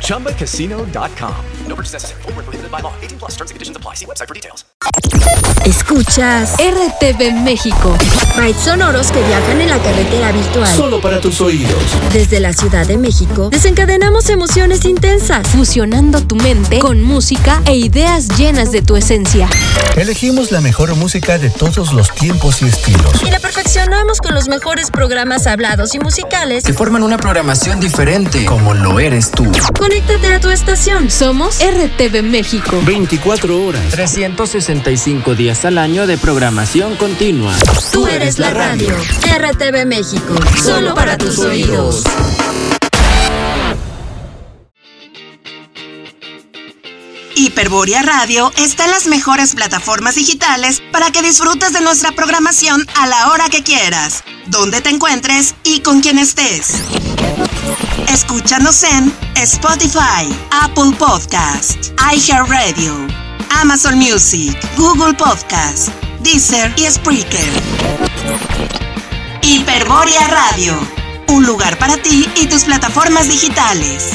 ChumbaCasino.com. No purchase necessary. Full prohibited by law. 18 plus terms and conditions apply. See website for details. Escuchas RTV México. Bytes sonoros que viajan en la carretera virtual. Solo para tus oídos. Desde la Ciudad de México, desencadenamos emociones intensas, fusionando tu mente con música e ideas llenas de tu esencia. Elegimos la mejor música de todos los tiempos y estilos. Y la perfeccionamos con los mejores programas hablados y musicales que forman una programación diferente, como lo eres tú. Conéctate a tu estación. Somos RTV México. 24 horas. 365 días al año de programación continua. Tú eres la radio. RTV México. Solo para tus oídos. Hiperboria Radio está en las mejores plataformas digitales para que disfrutes de nuestra programación a la hora que quieras, donde te encuentres y con quien estés. Escúchanos en Spotify, Apple Podcast, iHeartRadio, Amazon Music, Google Podcast, Deezer y Spreaker. Hiperboria Radio, un lugar para ti y tus plataformas digitales.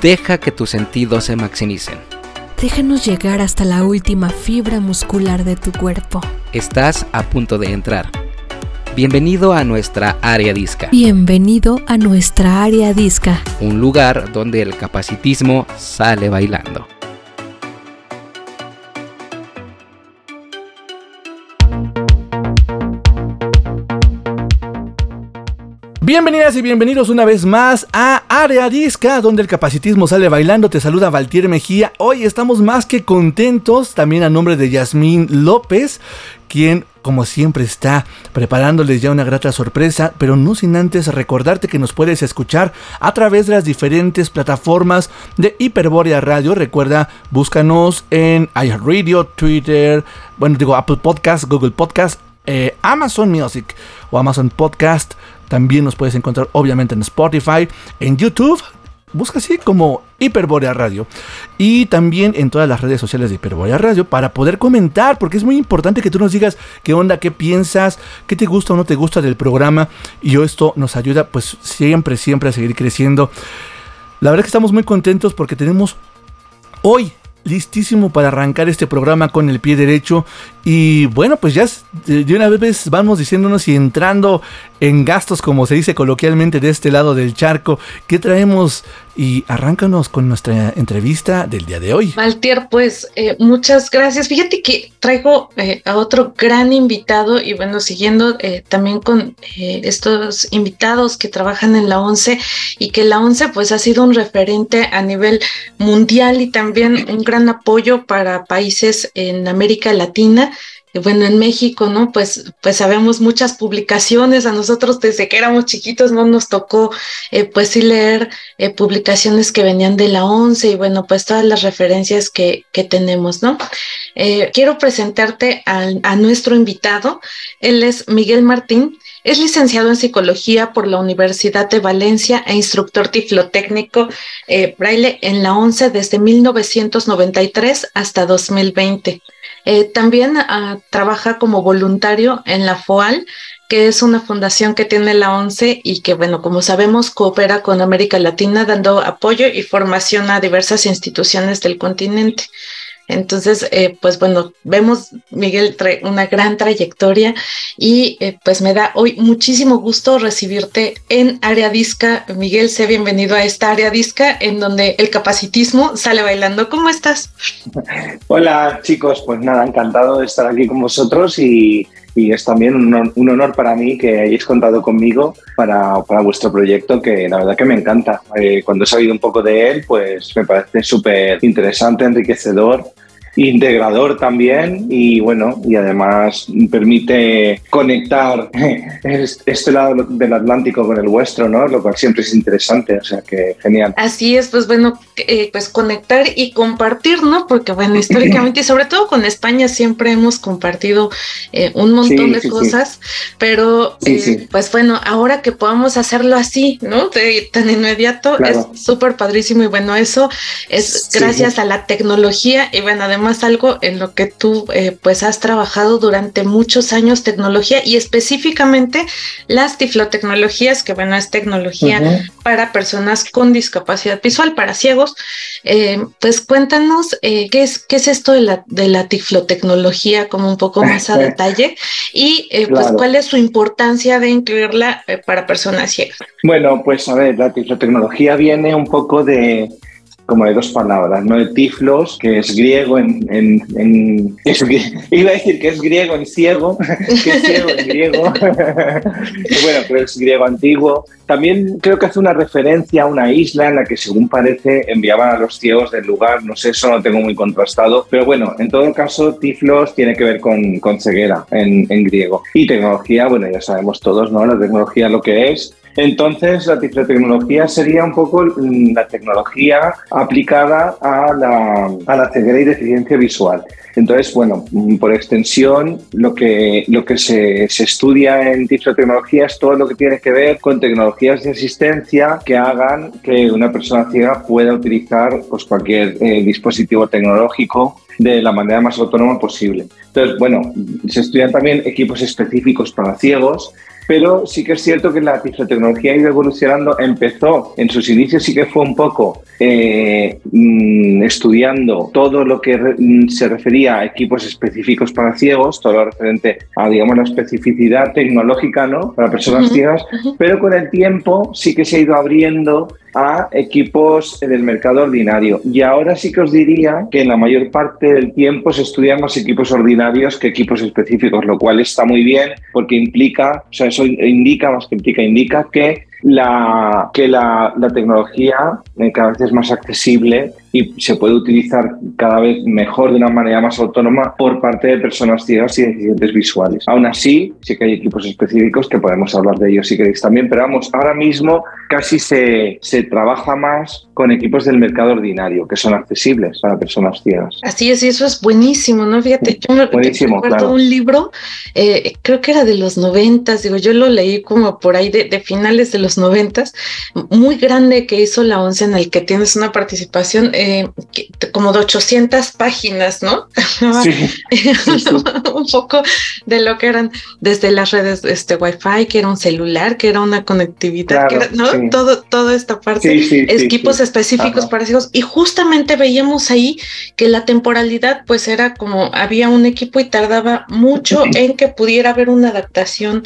Deja que tus sentidos se maximicen. Déjanos llegar hasta la última fibra muscular de tu cuerpo. Estás a punto de entrar. Bienvenido a nuestra área disca. Bienvenido a nuestra área disca. Un lugar donde el capacitismo sale bailando. Bienvenidas y bienvenidos una vez más a Área Disca, donde el capacitismo sale bailando. Te saluda Valtier Mejía. Hoy estamos más que contentos, también a nombre de Yasmín López, quien como siempre está preparándoles ya una grata sorpresa, pero no sin antes recordarte que nos puedes escuchar a través de las diferentes plataformas de Hiperborea Radio. Recuerda, búscanos en iHeartRadio, Twitter, bueno, digo Apple Podcast, Google Podcast, eh, Amazon Music o Amazon Podcast. También nos puedes encontrar obviamente en Spotify, en YouTube. Busca así como Hiperborea Radio. Y también en todas las redes sociales de Hiperborea Radio para poder comentar, porque es muy importante que tú nos digas qué onda, qué piensas, qué te gusta o no te gusta del programa. Y esto nos ayuda pues siempre, siempre a seguir creciendo. La verdad que estamos muy contentos porque tenemos hoy listísimo para arrancar este programa con el pie derecho. Y bueno, pues ya de una vez vamos diciéndonos y entrando en gastos, como se dice coloquialmente de este lado del charco, ¿qué traemos? Y arráncanos con nuestra entrevista del día de hoy. Valtier, pues eh, muchas gracias. Fíjate que traigo eh, a otro gran invitado y bueno, siguiendo eh, también con estos invitados que trabajan en la ONCE y que la ONCE pues ha sido un referente a nivel mundial y también un gran apoyo para países en América Latina bueno, en México, ¿no? Pues, pues sabemos muchas publicaciones, a nosotros desde que éramos chiquitos no nos tocó, eh, pues sí leer eh, publicaciones que venían de la ONCE y bueno, pues todas las referencias que, que tenemos, ¿no? Eh, quiero presentarte a, a nuestro invitado, él es Miguel Martín, es licenciado en psicología por la Universidad de Valencia e instructor tiflotécnico eh, braille en la ONCE desde 1993 hasta 2020. Eh, también ah, trabaja como voluntario en la FOAL, que es una fundación que tiene la ONCE y que, bueno, como sabemos, coopera con América Latina dando apoyo y formación a diversas instituciones del continente. Entonces, eh, pues bueno, vemos, Miguel, una gran trayectoria y eh, pues me da hoy muchísimo gusto recibirte en Área Disca. Miguel, sé bienvenido a esta Área Disca en donde el capacitismo sale bailando. ¿Cómo estás? Hola chicos, pues nada, encantado de estar aquí con vosotros y y es también un honor, para mí que hayáis contado conmigo para, para, vuestro proyecto, que la verdad que me encanta. Eh, cuando he sabido un poco de él, pues me parece súper interesante, enriquecedor integrador también y bueno, y además permite conectar este lado del Atlántico con el vuestro, ¿no? Lo cual siempre es interesante, o sea que genial. Así es, pues bueno, eh, pues conectar y compartir, ¿no? Porque bueno, históricamente y sobre todo con España siempre hemos compartido eh, un montón de cosas, pero eh, pues bueno, ahora que podamos hacerlo así, ¿no? De, tan inmediato, es súper padrísimo y bueno, eso es gracias a la tecnología y bueno, además más algo en lo que tú eh, pues has trabajado durante muchos años tecnología y específicamente las tiflotecnologías, que bueno, es tecnología para personas con discapacidad visual, para ciegos. Eh, pues cuéntanos eh, qué, es, qué es esto de la, de la tiflotecnología como un poco más a detalle y pues cuál es su importancia de incluirla para personas ciegas. Bueno, pues a ver, la tiflotecnología viene un poco de como de dos palabras, ¿no? El tiflos, que es griego en... en, iba a decir que es griego en ciego, que es ciego en griego. bueno, pero es griego antiguo. También creo que hace una referencia a una isla en la que, según parece, enviaban a los ciegos del lugar. No sé, eso no tengo muy contrastado. Pero bueno, en todo caso, tiflos tiene que ver con, con ceguera en, en griego. Y tecnología, bueno, ya sabemos todos, ¿no? La tecnología lo que es entonces, la tiflotecnología sería un poco la tecnología aplicada a la, a la ceguera y deficiencia visual. Entonces, bueno, por extensión, lo que, lo que se, se, estudia en tiflotecnología es todo lo que tiene que ver con tecnologías de asistencia que hagan que una persona ciega pueda utilizar pues, cualquier eh, dispositivo tecnológico de la manera más autónoma posible. Entonces, bueno, se estudian también equipos específicos para ciegos pero sí que es cierto que la tecnología ha ido evolucionando. Empezó en sus inicios, sí que fue un poco eh, mm, estudiando todo lo que mm, se refería a equipos específicos para ciegos, todo lo referente a, digamos, la especificidad tecnológica ¿no? para personas ciegas, pero con el tiempo sí que se ha ido abriendo a equipos del mercado ordinario. Y ahora sí que os diría que en la mayor parte del tiempo se estudian más equipos ordinarios que equipos específicos, lo cual está muy bien porque implica, o sea, eso indica, más que implica, indica que la, que la, la tecnología eh, cada vez es más accesible y se puede utilizar cada vez mejor de una manera más autónoma por parte de personas ciegas y deficientes visuales. Aún así, sí que hay equipos específicos que podemos hablar de ellos si queréis también, pero vamos, ahora mismo casi se, se trabaja más con equipos del mercado ordinario que son accesibles para personas ciegas. Así es, y eso es buenísimo, ¿no? Fíjate, yo me recuerdo un libro, eh, creo que era de los noventas, digo, yo lo leí como por ahí de, de finales de los noventas, muy grande que hizo la ONCE en el que tienes una participación eh, como de 800 páginas, ¿no? un poco de lo que eran desde las redes este Wi-Fi, que era un celular, que era una conectividad, ¿no? Todo, toda esta parte, equipos específicos para hijos. Y justamente veíamos ahí que la temporalidad, pues era como había un equipo y tardaba mucho en que pudiera haber una adaptación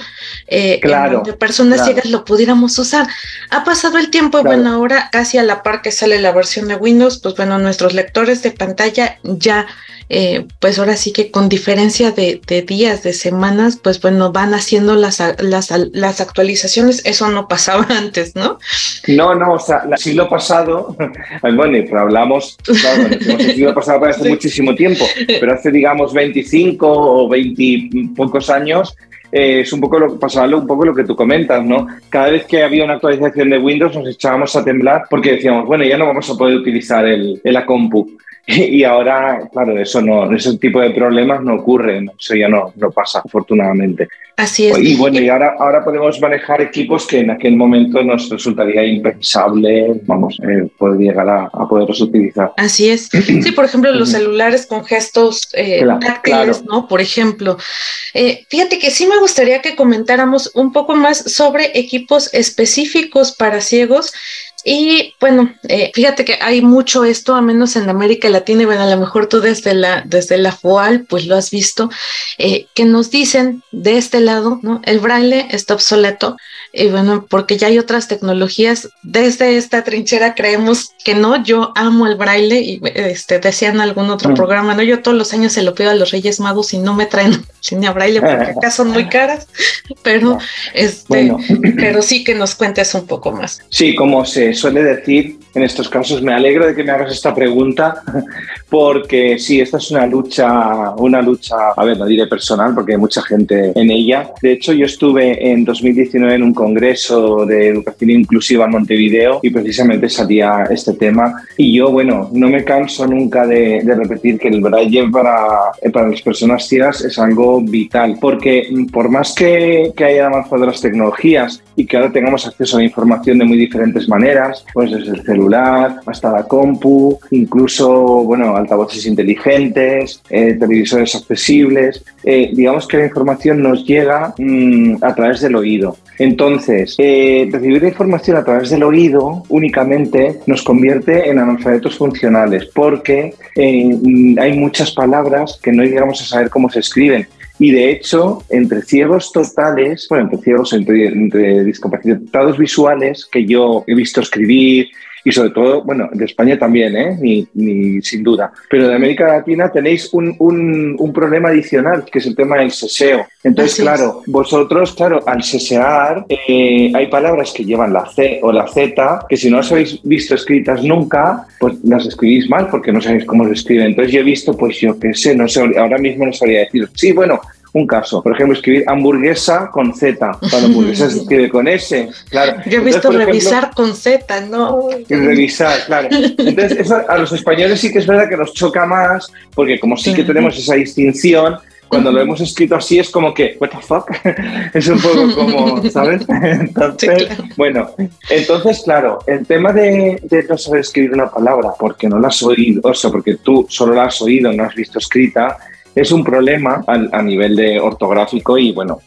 eh, claro, en personas ciegas lo pudiéramos usar. Ha pasado el tiempo y bueno, ahora casi a la par que sale la versión de Windows, pues bueno, nuestros lectores de pantalla ya, eh, pues ahora sí que con diferencia de, días, de semanas, pues bueno, van haciendo las, las, las, actualizaciones. Eso no pasaba antes, ¿no? No, no, o sea, el siglo pasado, bueno, hablamos, claro, el siglo pasado para hace muchísimo tiempo, pero hace, digamos, 25 o 20 pocos años, eh, es un poco lo pasaba un poco lo que tú comentas, ¿no? Cada vez que había una actualización de Windows nos echábamos a temblar porque decíamos, bueno, ya no vamos a poder utilizar el, la compu. Y ahora, claro, eso no, ese tipo de problemas no ocurren, eso ya no, no pasa, afortunadamente. Así es. Y bueno, y ahora, ahora podemos manejar equipos que en aquel momento nos resultaría impensable, vamos, eh, poder llegar a, a, poderlos utilizar. Así es. Sí, por ejemplo, los celulares con gestos eh, táctiles, ¿no? Por ejemplo. Eh, fíjate que sí me gustaría que comentáramos un poco más sobre equipos específicos para ciegos Y bueno, eh, fíjate que hay mucho esto, a menos en América Latina, y bueno, a lo mejor tú desde la, desde la FUAL, pues lo has visto, eh, que nos dicen de este lado, ¿no? El braille está obsoleto, y bueno, porque ya hay otras tecnologías. Desde esta trinchera creemos que no, yo amo el braille, y este, decían algún otro mm. programa, ¿no? Yo todos los años se lo pido a los Reyes Magos y no me traen línea braille porque acá son muy caras, pero, este, pero sí que nos cuentes un poco más. Sí, como se suele decir en estos casos, me alegro de que me hagas esta pregunta, porque sí, esta es una lucha, una lucha, a ver, no diré personal, porque hay mucha gente en ella. De hecho, yo estuve en 2019 en un congreso de educación inclusiva en Montevideo y precisamente salía este tema. Y yo, bueno, no me canso nunca de, repetir que el braille para, para las personas ciegas es algo vital, porque por más que, que hayan avanzado las tecnologías y que ahora tengamos acceso a la información de muy diferentes maneras, pues desde el celular hasta la compu, incluso, bueno, altavoces inteligentes, eh, televisores accesibles, eh, digamos que la información nos llega mm, a través del oído. Entonces, eh, recibir la información a través del oído únicamente nos convierte en analfabetos funcionales porque mm, hay muchas palabras que no llegamos a saber cómo se escriben. Y de hecho, entre ciegos totales, bueno, entre ciegos, entre, discapacitados visuales, que yo he visto escribir, y sobre todo, bueno, de España también, ¿eh? ni, ni, sin duda. Pero de América Latina tenéis un, un, un problema adicional, que es el tema del seseo. Entonces, claro, vosotros, claro, al sesear, eh, hay palabras que llevan la C o la Z, que si no las habéis visto escritas nunca, pues las escribís mal porque no sabéis cómo se escriben. Entonces yo he visto, pues yo qué sé, no sé, ahora mismo no sabría decir, sí, bueno, un caso. Por ejemplo, escribir hamburguesa con Z. Cuando hamburguesa se escribe con S. Claro. Yo he visto revisar con Z, ¿no? revisar, claro. Entonces, eso a los españoles sí que es verdad que nos choca más, porque como sí que tenemos esa distinción, cuando lo hemos escrito así es como que, what the fuck, es un poco como, ¿sabes? Entonces, bueno, entonces, claro, el tema de, de, no saber escribir una palabra porque no la has oído, o sea, porque tú solo la has oído, no has visto escrita, es un problema a, nivel de ortográfico y bueno,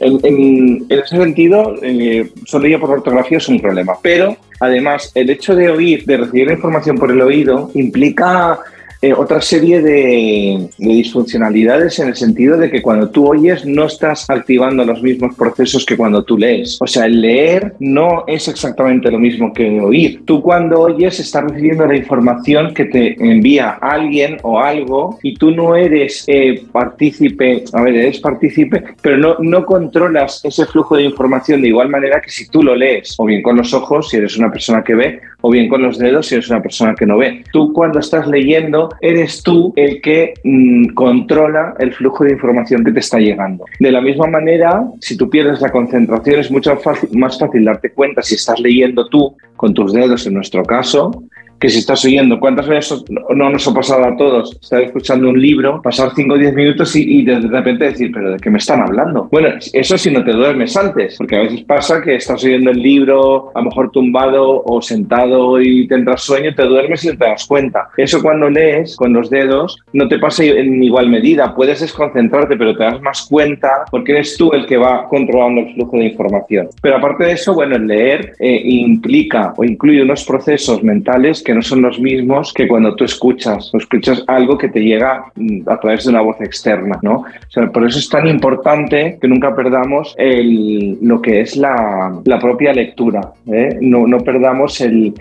en, ese sentido, eh, solo por ortografía es un problema. Pero además, el hecho de oír, de recibir información por el oído, implica eh, otra serie de, disfuncionalidades en el sentido de que cuando tú oyes no estás activando los mismos procesos que cuando tú lees. O sea, el leer no es exactamente lo mismo que oír. Tú cuando oyes estás recibiendo la información que te envía alguien o algo y tú no eres eh, partícipe, a ver, eres partícipe, pero no, no controlas ese flujo de información de igual manera que si tú lo lees, o bien con los ojos, si eres una persona que ve, o bien con los dedos, si eres una persona que no ve. Tú cuando estás leyendo eres tú el que mm, controla el flujo de información que te está llegando. De la misma manera, si tú pierdes la concentración, es mucho más fácil darte cuenta si estás leyendo tú con tus dedos, en nuestro caso, que si estás oyendo, ¿cuántas veces no nos ha pasado a todos? Estar escuchando un libro, pasar 5 o 10 minutos y, de repente decir, ¿pero de qué me están hablando? Bueno, eso si no te duermes antes, porque a veces pasa que estás oyendo el libro, a lo mejor tumbado o sentado y tendrás sueño, te duermes y no te das cuenta. Eso cuando lees con los dedos no te pasa en igual medida. Puedes desconcentrarte, pero te das más cuenta porque eres tú el que va controlando el flujo de información. Pero aparte de eso, bueno, el leer eh, implica o incluye unos procesos mentales que no son los mismos que cuando tú escuchas, o escuchas algo que te llega mm, a través de una voz externa, ¿no? Por eso es tan importante que nunca perdamos lo que es la, propia lectura, ¿eh? no, no perdamos el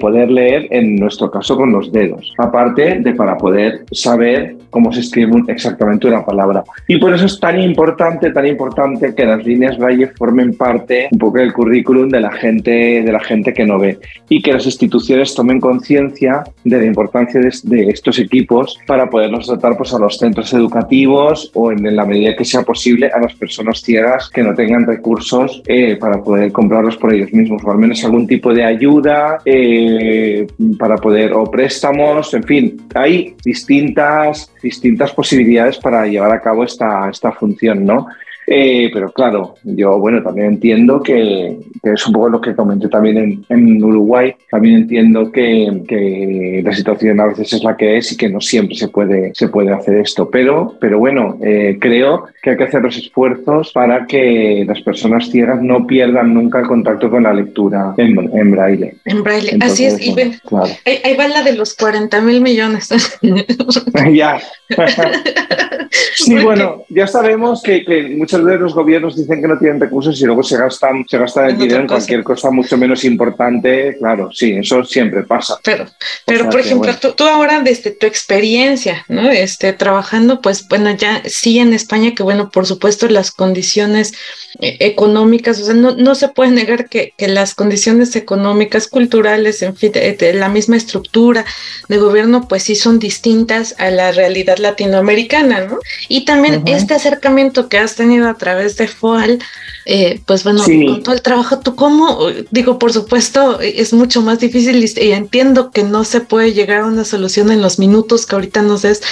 poder leer, en nuestro caso con los dedos, aparte de para poder saber cómo se escribe exactamente una palabra. Y por eso es tan importante, tan importante que las líneas Braille formen parte un poco del currículum de la gente, de la gente que no ve y que las instituciones tomen conciencia de la importancia de, estos equipos para poderlos tratar pues, a los centros educativos o en, la medida que sea posible a las personas ciegas que no tengan recursos eh, para poder comprarlos por ellos mismos o al menos algún tipo de ayuda. Eh, para poder, o préstamos, en fin, hay distintas, distintas posibilidades para llevar a cabo esta, esta función, ¿no? Eh, pero claro, yo bueno, también entiendo que, es un poco lo que comenté también en, Uruguay, también entiendo que, que, la situación a veces es la que es y que no siempre se puede, se puede hacer esto, pero, pero bueno, eh, creo que hay que hacer los esfuerzos para que las personas ciegas no pierdan nunca el contacto con la lectura en, braille. En braille, así es, y ahí, va la de los 40 mil millones. ya. sí, bueno, ya sabemos que, que muchas los gobiernos dicen que no tienen recursos y luego se gastan, se gastan el dinero en cualquier cosa mucho menos importante. Claro, sí, eso siempre pasa. Pero, pero por ejemplo, tú, ahora desde tu experiencia, ¿no? Este, trabajando, pues bueno, ya sí en España, que bueno, por supuesto las condiciones eh, económicas, o sea, no, no se puede negar que, que, las condiciones económicas, culturales, en fin, de, la misma estructura de gobierno, pues sí son distintas a la realidad latinoamericana, ¿no? Y también este acercamiento que has tenido a través de FOAL, eh, pues bueno, con todo el trabajo, ¿tú cómo? Digo, por supuesto, es mucho más difícil y, entiendo que no se puede llegar a una solución en los minutos que ahorita nos des,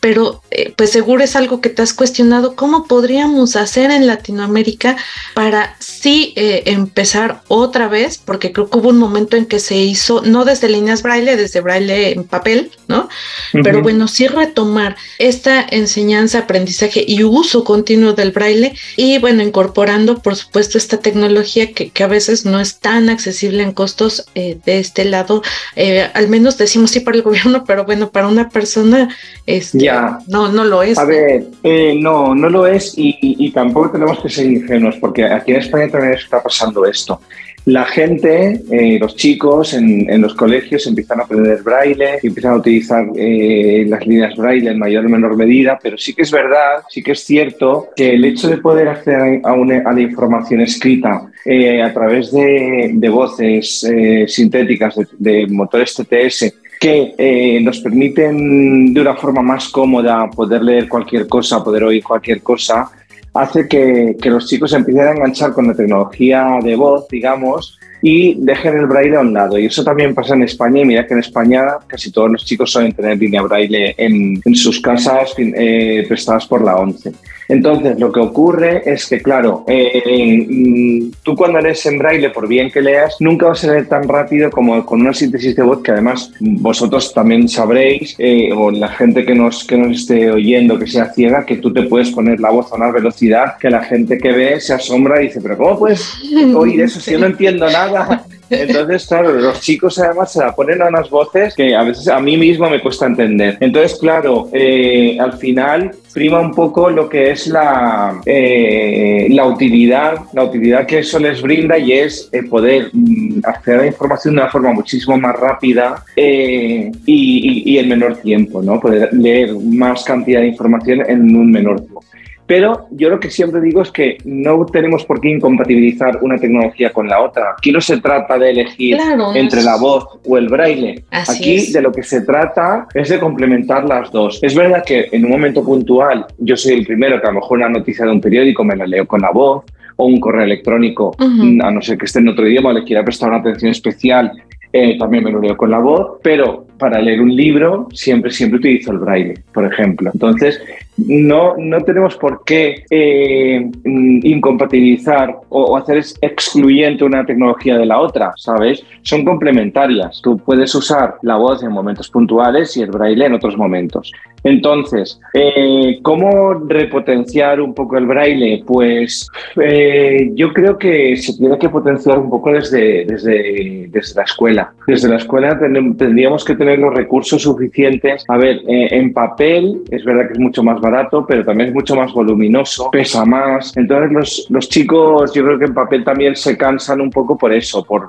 pero eh, pues seguro es algo que te has cuestionado, ¿cómo podríamos hacer en Latinoamérica para sí eh, empezar otra vez? Porque creo que hubo un momento en que se hizo, no desde líneas braille, desde braille en papel, ¿no? Pero bueno, sí retomar esta enseñanza, aprendizaje y uso continuo del braille y bueno, incorporando por supuesto esta tecnología que, que a veces no es tan accesible en costos eh, de este lado, eh, al menos decimos sí para el gobierno, pero bueno, para una persona este, ya. No, no lo es. A ver, eh, no, no lo es y, y, tampoco tenemos que ser ingenuos porque aquí en España también está pasando esto la gente, eh, los chicos en, los colegios empiezan a aprender braille, empiezan a utilizar eh, las líneas braille en mayor o menor medida, pero sí que es verdad, sí que es cierto que el hecho de poder acceder a, a la información escrita eh, a través de, voces sintéticas, de, motores TTS, que nos permiten de una forma más cómoda poder leer cualquier cosa, poder oír cualquier cosa, hace que, los chicos empiecen a enganchar con la tecnología de voz, digamos, y dejen el braille a un lado. Y eso también pasa en España. Y mira que en España casi todos los chicos suelen tener línea braille en, en sus casas eh, prestadas por la ONCE. Entonces, lo que ocurre es que, claro, eh, mm, tú cuando lees en braille, por bien que leas, nunca vas a leer tan rápido como con una síntesis de voz que además vosotros también sabréis, eh, o la gente que nos, que nos esté oyendo, que sea ciega, que tú te puedes poner la voz a una velocidad que la gente que ve se asombra y dice, pero ¿cómo puedes oír eso si yo no entiendo nada? Entonces, claro, los chicos además se la ponen a unas voces que a veces a mí mismo me cuesta entender. Entonces, claro, eh, al final prima un poco lo que es la, eh, la utilidad, la utilidad que eso les brinda y es el poder mm, acceder a la información de una forma muchísimo más rápida eh, y, en menor tiempo, ¿no? Poder leer más cantidad de información en un menor tiempo. Pero yo lo que siempre digo es que no tenemos por qué incompatibilizar una tecnología con la otra. Aquí no se trata de elegir entre la voz o el braille. Aquí de lo que se trata es de complementar las dos. Es verdad que en un momento puntual yo soy el primero que a lo mejor una noticia de un periódico me la leo con la voz o un correo electrónico, a no ser que esté en otro idioma, le quiera prestar una atención especial eh, también me lo leo con la voz, pero para leer un libro siempre, siempre utilizo el braille, por ejemplo. Entonces, no, no tenemos por qué eh, incompatibilizar o, hacer excluyente una tecnología de la otra, ¿sabes? Son complementarias. Tú puedes usar la voz en momentos puntuales y el braille en otros momentos. Entonces, eh, ¿cómo repotenciar un poco el braille? Pues eh, yo creo que se tiene que potenciar un poco desde, desde, desde la escuela. Desde la escuela tendríamos que tener los recursos suficientes. A ver, en papel es verdad que es mucho más barato, pero también es mucho más voluminoso, pesa más. Entonces los, los chicos yo creo que en papel también se cansan un poco por eso, por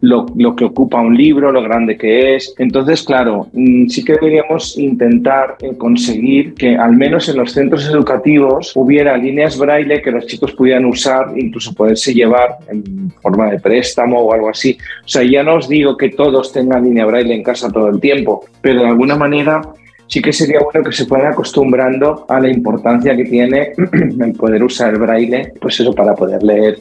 lo, lo que ocupa un libro, lo grande que es. Entonces, claro, mm, sí que deberíamos intentar eh, conseguir que al menos en los centros educativos hubiera líneas braille que los chicos pudieran usar, incluso poderse llevar en forma de préstamo o algo así. O sea, ya no os digo que todos tengan línea braille en casa todo el tiempo, pero de alguna manera sí que sería bueno que se fueran acostumbrando a la importancia que tiene el poder usar el braille, pues eso, para poder leer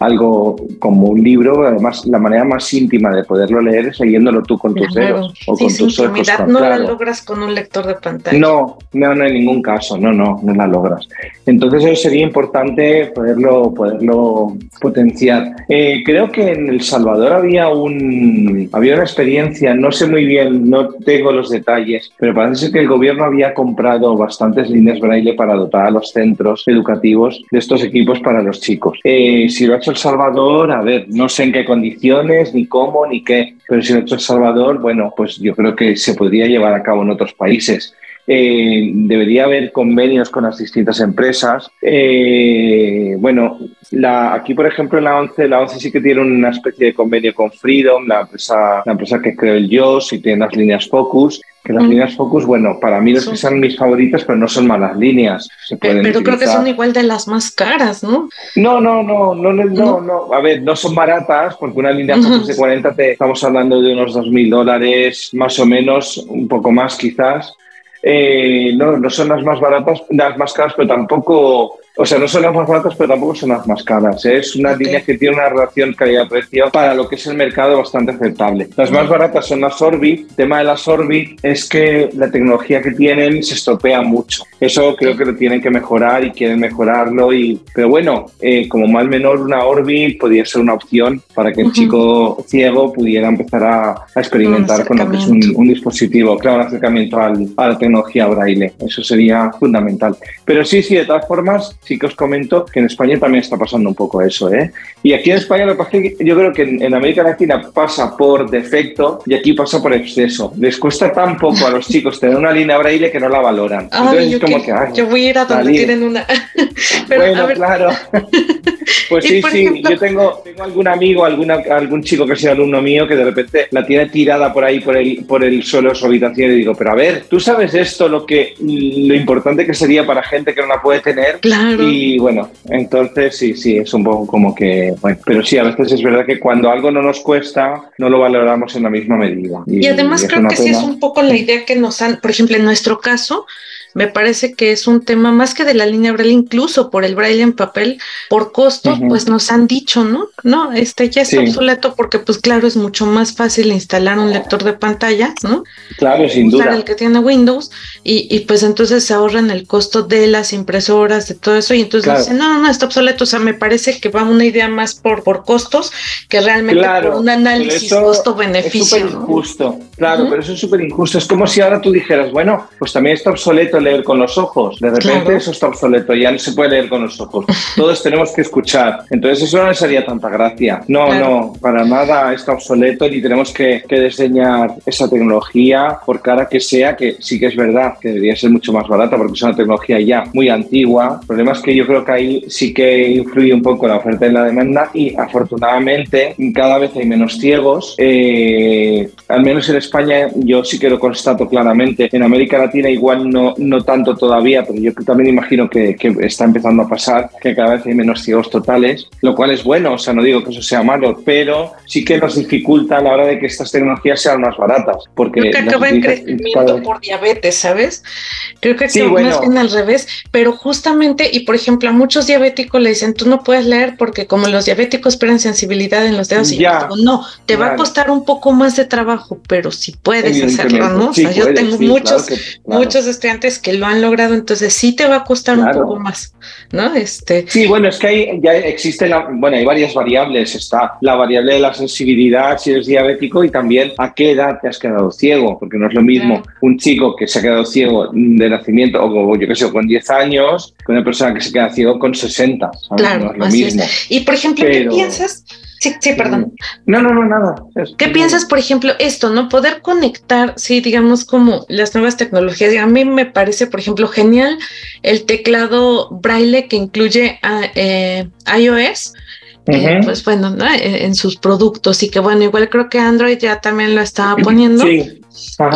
algo como un libro, además la manera más íntima de poderlo leer es leyéndolo tú con tus dedos o con tus ojos. no la logras con un lector de pantalla. No, no, no en ningún caso, no, no, no la logras. Entonces eso sería importante poderlo, poderlo potenciar. Eh, creo que en El Salvador había, un, había una experiencia, no sé muy bien, no tengo los detalles, pero parece que el gobierno había comprado bastantes líneas braille para dotar a los centros educativos de estos equipos para los chicos. Eh, si lo ha hecho El Salvador, a ver, no sé en qué condiciones, ni cómo, ni qué, pero si lo ha hecho El Salvador, bueno, pues yo creo que se podría llevar a cabo en otros países. Eh, debería haber convenios con las distintas empresas. Eh, bueno, la, aquí, por ejemplo, en la 11, la 11 sí que tiene una especie de convenio con Freedom, la empresa, la empresa que creó el YOS y tiene las líneas Focus. Que las mm. líneas Focus, bueno, para mí no que sean mis favoritas, pero no son malas líneas. pero creo que son igual de las más caras, ¿no? No, no, no, no, no, no, A ver, no son baratas, porque una línea Focus de 40 te estamos hablando de unos 2.000 dólares, más o menos, un poco más quizás. Eh, no, no son las más baratas, las más caras, pero tampoco o sea, no son las más baratas, pero tampoco son las más caras. ¿eh? Es una línea que tiene una relación calidad-precio para lo que es el mercado bastante aceptable. Las más baratas son las Orbit. El tema de las Orbit es que la tecnología que tienen se estropea mucho. Eso creo que lo tienen que mejorar y quieren mejorarlo. Y, pero bueno, eh, como mal menor, una Orbit podría ser una opción para que el chico ciego pudiera empezar a, experimentar con lo que es un, dispositivo, claro, un acercamiento a la tecnología braille. Eso sería fundamental. Pero sí, sí, de todas formas, sí que os comento que en España también está pasando un poco eso, ¿eh? Y aquí en España lo que pasa es que yo creo que en, América Latina pasa por defecto y aquí pasa por exceso. Les cuesta tan poco a los chicos tener una línea braille que no la valoran. Entonces, yo, como que, yo voy a ir a donde tienen una. bueno, claro. Pues sí, sí, yo tengo, tengo algún amigo, alguna, algún chico que sea alumno mío que de repente la tiene tirada por ahí, por el, por el suelo de su habitación y digo, pero a ver, ¿tú sabes esto, lo, que, lo importante que sería para gente que no la puede tener? Claro. Y bueno, entonces sí, sí, es un poco como que, bueno, pero sí, a veces es verdad que cuando algo no nos cuesta, no lo valoramos en la misma medida. Y, además creo que sí es un poco la idea que nos han, por ejemplo, en nuestro caso, me parece que es un tema más que de la línea braille, incluso por el braille en papel, por costos, pues nos han dicho, ¿no? No, este ya es obsoleto porque, pues claro, es mucho más fácil instalar un lector de pantalla, ¿no? Claro, sin Usar el que tiene Windows y, y, pues entonces se ahorran el costo de las impresoras, de todo eso, y entonces dicen, no, no, está obsoleto. O sea, me parece que va una idea más por, por costos que realmente por un análisis costo-beneficio. Es súper injusto, claro, pero eso es súper injusto. Es como si ahora tú dijeras, bueno, pues también está obsoleto leer con los ojos. De repente eso está obsoleto, ya no se puede leer con los ojos. Todos tenemos que escuchar. Entonces eso no les haría tanta gracia. No, no, para nada está obsoleto y tenemos que, que, diseñar esa tecnología por cara que sea, que sí que es verdad que debería ser mucho más barata porque es una tecnología ya muy antigua. El problema es que yo creo que ahí sí que influye un poco la oferta y la demanda y afortunadamente cada vez hay menos ciegos. Eh, al menos en España yo sí que lo constato claramente. En América Latina igual no, no tanto todavía, pero yo también imagino que, está empezando a pasar, que cada vez hay menos ciegos totales, lo cual es bueno, o sea, no digo que eso sea malo, pero sí que nos dificulta a la hora de que estas tecnologías sean más baratas. Porque Creo que acaba en crecimiento por diabetes, ¿sabes? Creo que sí, más bien al revés, pero justamente, y por ejemplo, a muchos diabéticos le dicen, tú no puedes leer porque como los diabéticos pierden sensibilidad en los dedos, y yo digo, no, te va a costar un poco más de trabajo, pero si puedes hacerlo, ¿no? o sea, yo tengo muchos, muchos estudiantes que lo han logrado, entonces sí te va a costar un poco más, ¿no? Este... Sí, bueno, es que hay, ya existe, la, bueno, hay varias variables, está la variable de la sensibilidad si eres diabético y también a qué edad te has quedado ciego, porque no es lo mismo un chico que se ha quedado ciego de nacimiento o yo qué sé, con 10 años, que una persona que se queda ciego con 60, Claro, no es lo mismo. Y por ejemplo, ¿qué piensas? Sí, sí, perdón. No, no, no, nada. ¿Qué piensas, por ejemplo, esto, no? Poder conectar, sí, digamos, como las nuevas tecnologías. A mí me parece, por ejemplo, genial el teclado braille que incluye a, eh, iOS. Eh, pues bueno, ¿no? Eh, en sus productos y que bueno, igual creo que Android ya también lo estaba poniendo. Sí,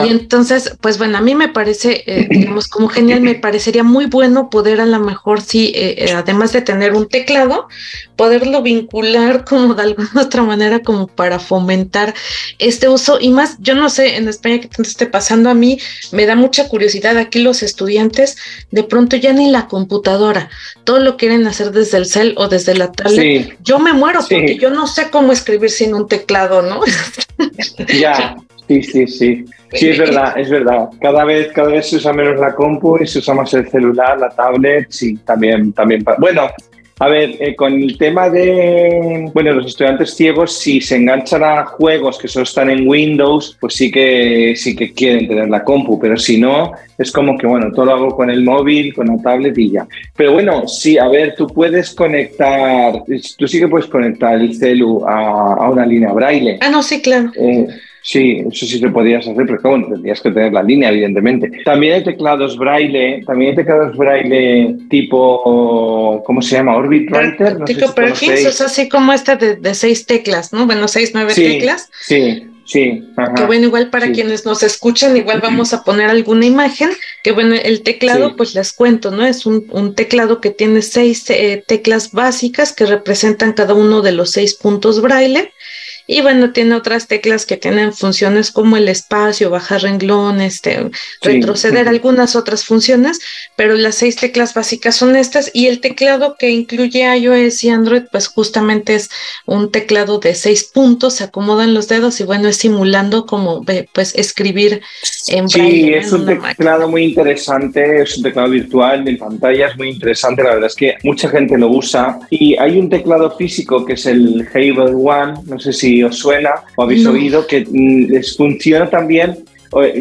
Y entonces, pues bueno, a mí me parece, eh, digamos, como genial, me parecería muy bueno poder a lo mejor, sí, eh, eh, además de tener un teclado, poderlo vincular como de alguna otra manera, como para fomentar este uso. Y más, yo no sé, en España que te esté pasando a mí, me da mucha curiosidad aquí los estudiantes, de pronto ya ni la computadora, todo lo quieren hacer desde el cel o desde la tablet. Yo me muero porque yo no sé cómo escribir sin un teclado, ¿no? ya. Sí, sí, sí. Sí, es verdad, es verdad. Cada vez, cada vez se usa menos la compu y se usa más el celular, la tablet, sí, también, también. Bueno, a ver, eh, con el tema de, bueno, los estudiantes ciegos, si se enganchan a juegos que solo están en Windows, pues sí que, sí que quieren tener la compu, pero si no, es como que, bueno, todo lo hago con el móvil, con la tablet y ya. Pero bueno, sí, a ver, tú puedes conectar, tú sí que puedes conectar el celu a, una línea braille. Ah, no, sí, claro. Eh, Sí, eso sí se podías hacer, pero bueno, tendrías que tener la línea, evidentemente. También hay teclados braille, también hay teclados braille tipo, ¿cómo se llama? Orbit Writer. No tipo Perkins, o sea, así como esta de, seis teclas, ¿no? Bueno, seis, nueve teclas. Sí, sí. que bueno, igual para quienes nos escuchan, igual vamos a poner alguna imagen, que bueno, el teclado, pues les cuento, ¿no? Es un, un teclado que tiene seis eh, teclas básicas que representan cada uno de los seis puntos braille y bueno, tiene otras teclas que tienen funciones como el espacio, bajar renglón, este, retroceder, algunas otras funciones, pero las seis teclas básicas son estas. Y el teclado que incluye iOS y Android, pues justamente es un teclado de seis puntos, se acomodan los dedos y bueno, es simulando como pues escribir en Sí, es un teclado muy interesante, es un teclado virtual en pantalla, es muy interesante, la verdad es que mucha gente lo usa. Y hay un teclado físico que es el Hable One, no sé si os suena o habéis oído, que mm, les funciona también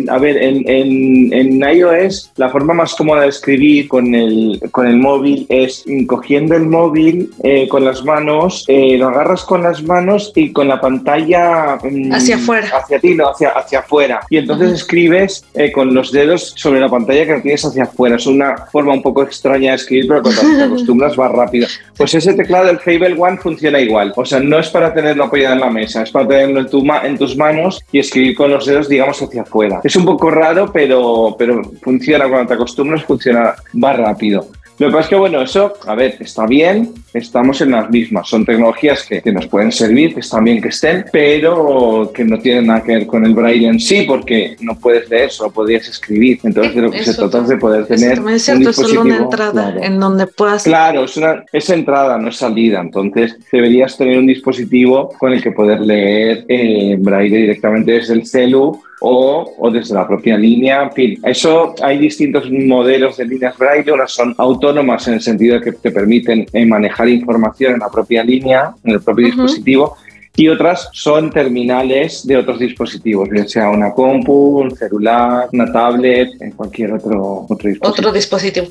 a ver, en, en, iOS la forma más cómoda de escribir con el, con el móvil es cogiendo el móvil eh, con las manos, eh, lo agarras con las manos y con la pantalla mm, hacia afuera. Hacia ti, no, hacia, hacia afuera. Y entonces escribes eh, con los dedos sobre la pantalla que lo tienes hacia afuera. Es una forma un poco extraña de escribir, pero cuando te acostumbras va rápido. Pues ese teclado del Fable One funciona igual. O sea, no es para tenerlo apoyado en la mesa, es para tenerlo en, tu en tus manos y escribir con los dedos, digamos, hacia afuera. Es un poco raro, pero, pero funciona cuando te acostumbras, funciona, va rápido. Lo que pasa es que, bueno, eso, a ver, está bien, estamos en las mismas. Son tecnologías que, que, nos pueden servir, que están bien que estén, pero que no tienen nada que ver con el braille en sí, porque no puedes leer, solo podrías escribir. Entonces, de lo que se trata es de poder tener. un dispositivo, es solo una entrada en donde puedas. Claro, es, una, es entrada, no es salida. Entonces, deberías tener un dispositivo con el que poder leer eh, braille directamente desde el celu o, o, desde la propia línea. En fin, eso hay distintos modelos de líneas braille. Unas son autónomas en el sentido de que te permiten eh, manejar información en la propia línea, en el propio dispositivo, y otras son terminales de otros dispositivos, bien sea una compu, un celular, una tablet, en cualquier otro, otro dispositivo. Otro dispositivo.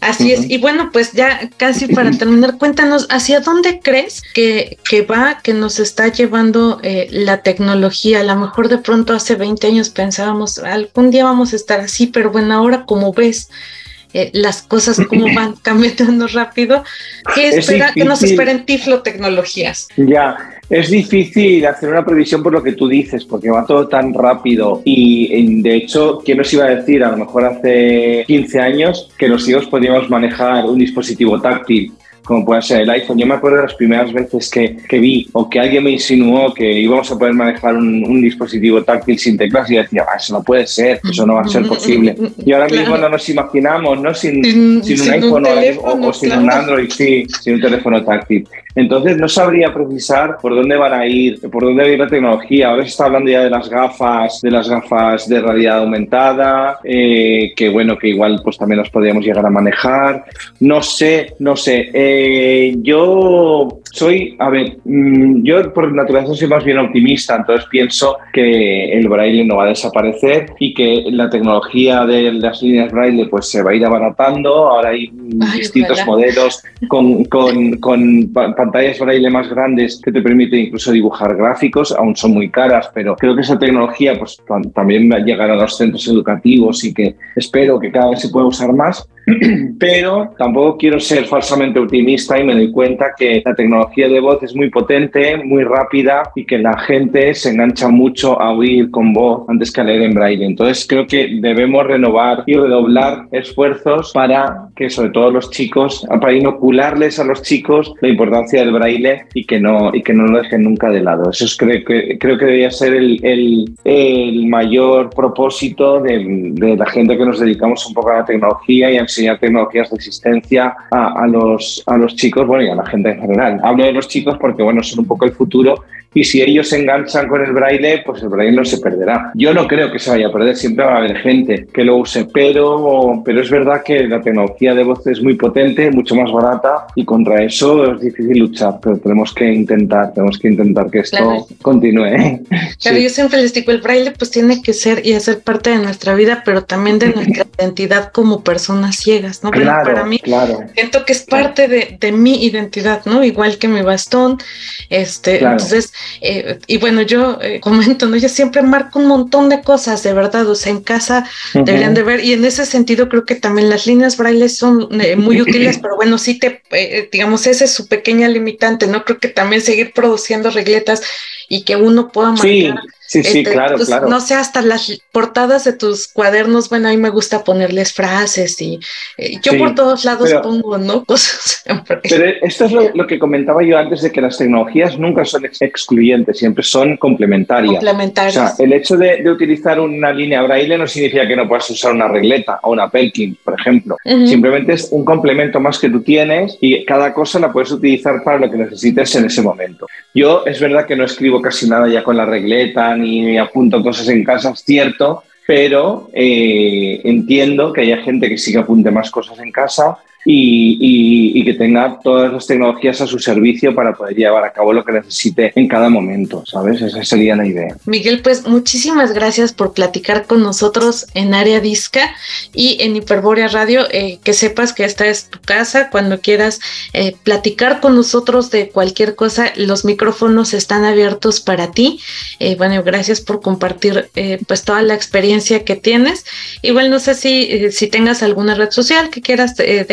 Así es. Y bueno, pues ya casi para terminar, cuéntanos, ¿hacia dónde crees que, que va, que nos está llevando eh, la tecnología? A lo mejor de pronto hace 20 años pensábamos, algún día vamos a estar así, pero bueno, ahora como ves, eh, las cosas como van cambiando rápido, ¿qué espera, que nos esperen tiflo tecnologías? Ya, es difícil hacer una previsión por lo que tú dices, porque va todo tan rápido y de hecho, ¿quién nos iba a decir a lo mejor hace 15 años que los hijos podíamos manejar un dispositivo táctil? como puede ser el iPhone. Yo me acuerdo de las primeras veces que, que vi o que alguien me insinuó que íbamos a poder manejar un, dispositivo táctil sin teclas y yo decía, ah, eso no puede ser, eso no va a ser posible. Y ahora mismo no nos imaginamos, ¿no? Sin, sin, un iPhone o, sin un Android, sí, sin un teléfono táctil. Entonces no sabría precisar por dónde van a ir, por dónde va a ir la tecnología. Ahora se está hablando ya de las gafas, de las gafas de realidad aumentada, eh, que bueno, que igual pues también las podríamos llegar a manejar. No sé, no sé. Eh, yo soy, a ver, mm, yo por naturaleza soy más bien optimista, entonces pienso que el braille no va a desaparecer y que la tecnología de las líneas braille pues se va a ir abaratando. Ahora hay distintos modelos con, con, con pantallas braille más grandes que te permiten incluso dibujar gráficos, aún son muy caras, pero creo que esa tecnología pues, también va a llegar a los centros educativos y que espero que cada vez se pueda usar más. Pero tampoco quiero ser falsamente optimista y me doy cuenta que la tecnología tecnología de voz es muy potente, muy rápida y que la gente se engancha mucho a oír con voz antes que a leer en braille. Entonces creo que debemos renovar y redoblar esfuerzos para que sobre todo los chicos, para inocularles a los chicos la importancia del braille y que no, y que no lo dejen nunca de lado. Eso es, creo, que, creo que debería ser el, el, el mayor propósito de, de, la gente que nos dedicamos un poco a la tecnología y a enseñar tecnologías de existencia a, a, los, a los chicos, bueno, y a la gente en general. Hablo de los chicos porque, bueno, son un poco el futuro y si ellos se enganchan con el braille, pues el braille no se perderá. Yo no creo que se vaya a perder, siempre va a haber gente que lo use, pero, pero es verdad que la tecnología de voz es muy potente, mucho más barata y contra eso es difícil luchar, pero tenemos que intentar, tenemos que intentar que esto claro. continúe. Claro, sí. yo siempre les digo, el braille pues tiene que ser y hacer parte de nuestra vida, pero también de nuestra identidad como personas ciegas, ¿no? Claro, para mí claro. siento que es parte de, de, mi identidad, ¿no? Igual que mi bastón, este, entonces eh, y bueno, yo eh, comento, ¿no? Yo siempre marco un montón de cosas, de verdad, o sea, en casa uh -huh. deberían de ver, y en ese sentido creo que también las líneas braille son eh, muy útiles, pero bueno, sí te, digamos, esa es su pequeña limitante, ¿no? Creo que también seguir produciendo regletas y que uno pueda marcar. Sí. Sí, sí, este, claro, pues, claro. No sé, hasta las portadas de tus cuadernos, bueno, a mí me gusta ponerles frases y eh, yo Sí, por todos lados pero- pongo, ¿no? Cosas. Pero esto es lo, lo que comentaba yo antes de que las tecnologías nunca son ex- excluyentes, siempre son complementarias. Complementarias. O sea, el hecho de, de utilizar una línea braille no significa que no puedas usar una regleta o una Perkins, por ejemplo. Ujú. Simplemente es un complemento más que tú tienes y cada cosa la puedes utilizar para lo que necesites en ese momento. Yo es verdad que no escribo casi nada ya con la regleta ni apunto cosas en casa, es cierto, pero eh, entiendo que haya gente que sí que apunte más cosas en casa y, y- y que tenga todas las tecnologías a su servicio para poder llevar a cabo lo que necesite en cada momento, ¿sabes? Esa sería la idea. Miguel, pues muchísimas gracias por platicar con nosotros en Área Disca y en Hiperbórea Radio. Eh, que sepas que esta es tu casa. Cuando quieras eh, platicar con nosotros de cualquier cosa, los micrófonos están abiertos para ti. Eh, bueno, gracias por compartir eh, pues toda la experiencia que tienes. Igual no sé si, eh, si tengas alguna red social que quieras eh,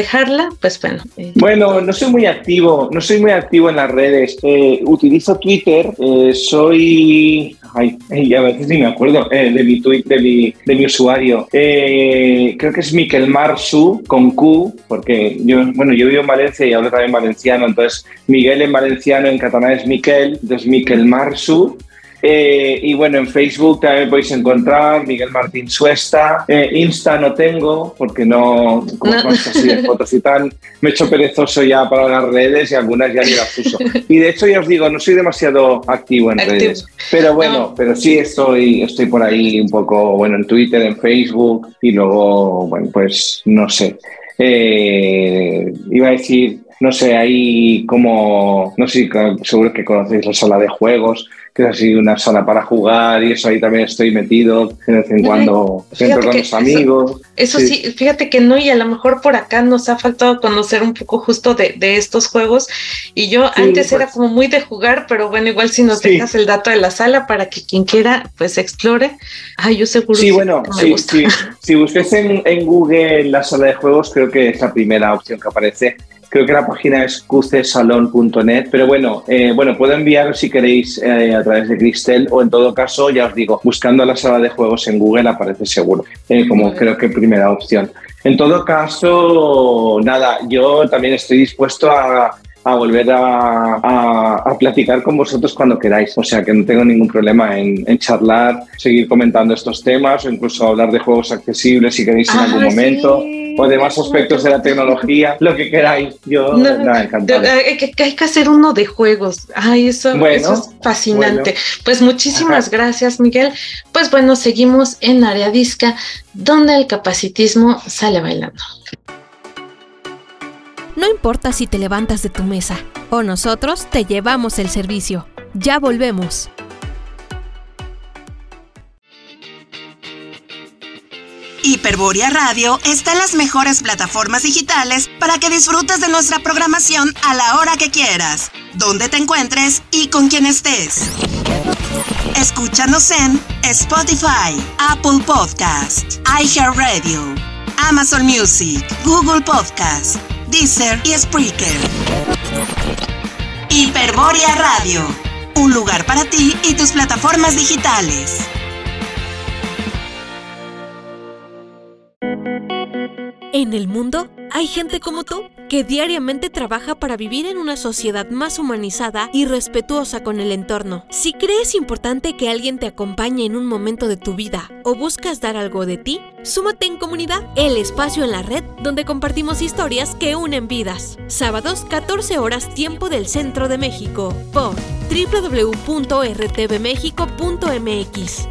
pues bueno. eh, Bueno, no soy muy activo, no soy muy activo en las redes. Eh, utilizo Twitter, eh, soy... Ay, a veces ni me acuerdo de mi tweet, de mi, de mi usuario. Creo que es Miquel Marsu con Q, porque yo, bueno, yo vivo en Valencia y hablo también valenciano, entonces Miguel en valenciano, en catalán es Miquel, entonces Miquel Marsu. Eh, y bueno, en Facebook también podéis encontrar Miguel Martín Suesta. Eh, Insta no tengo porque no, como No. cosas así de fotos y tal, me he hecho perezoso ya para las redes y algunas ya ni las uso. Y de hecho ya os digo, no soy demasiado activo en Activo. redes. Pero bueno, No. pero sí estoy, estoy por ahí un poco, bueno, en Twitter, en Facebook y luego, bueno, pues no sé. Eh, iba a decir, no sé, ahí como, no sé, seguro que conocéis la sala de juegos, que es así una sala para jugar y eso ahí también estoy metido de vez en cuando, entro con los amigos. Eso sí. fíjate que no, y a lo mejor por acá nos ha faltado conocer un poco justo de, de estos juegos. Y yo Sí, antes era pues. como muy de jugar, pero bueno, igual si nos Sí. dejas el dato de la sala para que quien quiera, pues explore. Ay, yo seguro Sí, bueno, que me sí, gusta. sí. si busques en, en Google la sala de juegos, creo que es la primera opción que aparece. Creo que la página es qcsalon.net, pero bueno, eh, bueno, puedo enviaros si queréis eh, a través de Cristel o en todo caso, ya os digo, buscando la sala de juegos en Google aparece seguro, eh, como creo que primera opción. En todo caso, nada, yo también estoy dispuesto a, a volver a, a- a platicar con vosotros cuando queráis. O sea que no tengo ningún problema en, en charlar, seguir comentando estos temas o incluso hablar de juegos accesibles si queréis en Ah, algún sí. momento. O de más aspectos de la tecnología, lo que queráis. Yo, No, nada, encantado. hay, que, hay que hacer uno de juegos. Ay, eso, Bueno, eso es fascinante. bueno. Pues muchísimas gracias, Miguel. Pues bueno, seguimos en Área Disca, donde el capacitismo sale bailando. No importa si te levantas de tu mesa o nosotros te llevamos el servicio. Ya volvemos. Hiperborea Radio está en las mejores plataformas digitales para que disfrutes de nuestra programación a la hora que quieras, donde te encuentres y con quien estés. Escúchanos en Spotify, Apple Podcast, iHeartRadio, Amazon Music, Google Podcast, Deezer y Spreaker. Hiperboria Radio, un lugar para ti y tus plataformas digitales. En el mundo hay gente como tú que diariamente trabaja para vivir en una sociedad más humanizada y respetuosa con el entorno. Si crees importante que alguien te acompañe en un momento de tu vida o buscas dar algo de ti, súmate en comunidad, el espacio en la red donde compartimos historias que unen vidas. Sábados 14 horas tiempo del centro de México por www.rtvmexico.mx.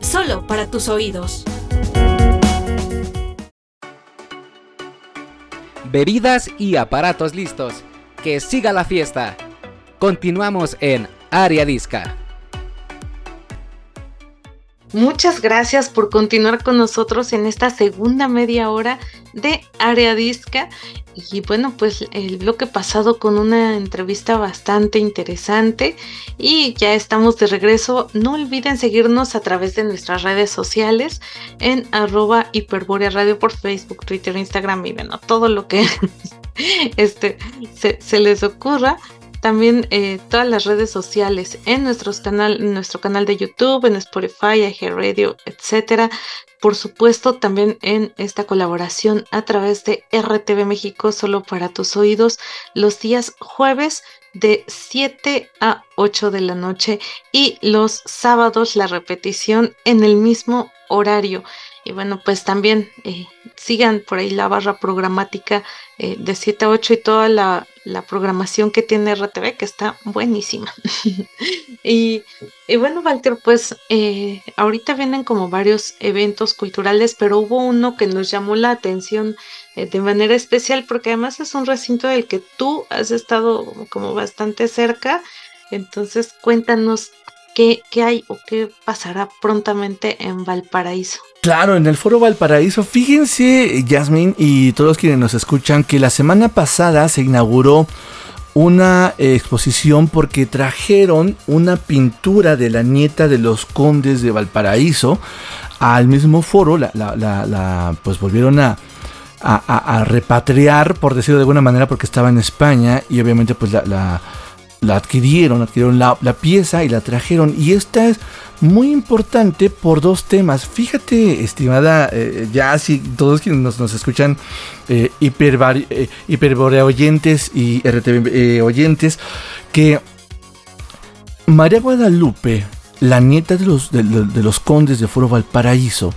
Solo para tus oídos. Bebidas y aparatos listos. Que siga la fiesta. Continuamos en Área Disca. Muchas gracias por continuar con nosotros en esta segunda media hora de Área Disca. Y bueno, pues el bloque pasado con una entrevista bastante interesante y ya estamos de regreso. No olviden seguirnos a través de nuestras redes sociales en arroba hiperborea radio por Facebook, Twitter, Instagram y bueno, todo lo que este, se les ocurra también eh, todas las redes sociales en, canal, nuestro canal de YouTube, en Spotify, Radio, etcétera. Por supuesto, también en esta colaboración a través de RTV México, solo para tus oídos, los días jueves de 7 a 8 de la noche y los sábados la repetición en el mismo horario. Y bueno, pues también eh, sigan por ahí la barra programática eh, de 7 a 8 y toda la, programación que tiene RTV, que está buenísima. y, bueno, Walter, pues eh, ahorita vienen como varios eventos culturales, pero hubo uno que nos llamó la atención de manera especial, porque además es un recinto del que tú has estado como bastante cerca. Entonces, cuéntanos qué, hay o qué pasará prontamente en Valparaíso. Claro, en el Foro Valparaíso, fíjense, Yasmin y todos quienes nos escuchan, que la semana pasada se inauguró una exposición porque trajeron una pintura de la nieta de los condes de Valparaíso al mismo foro, la, pues volvieron a, a, repatriar, por decirlo de alguna manera, porque estaba en España y obviamente pues la, la adquirieron, adquirieron la, pieza y la trajeron. Y esta es muy importante por dos temas. Fíjate, estimada, eh, ya si todos quienes nos, escuchan, eh, eh oyentes y RTV eh, oyentes, que María Guadalupe, la nieta de los, de, los condes de Foro Valparaíso,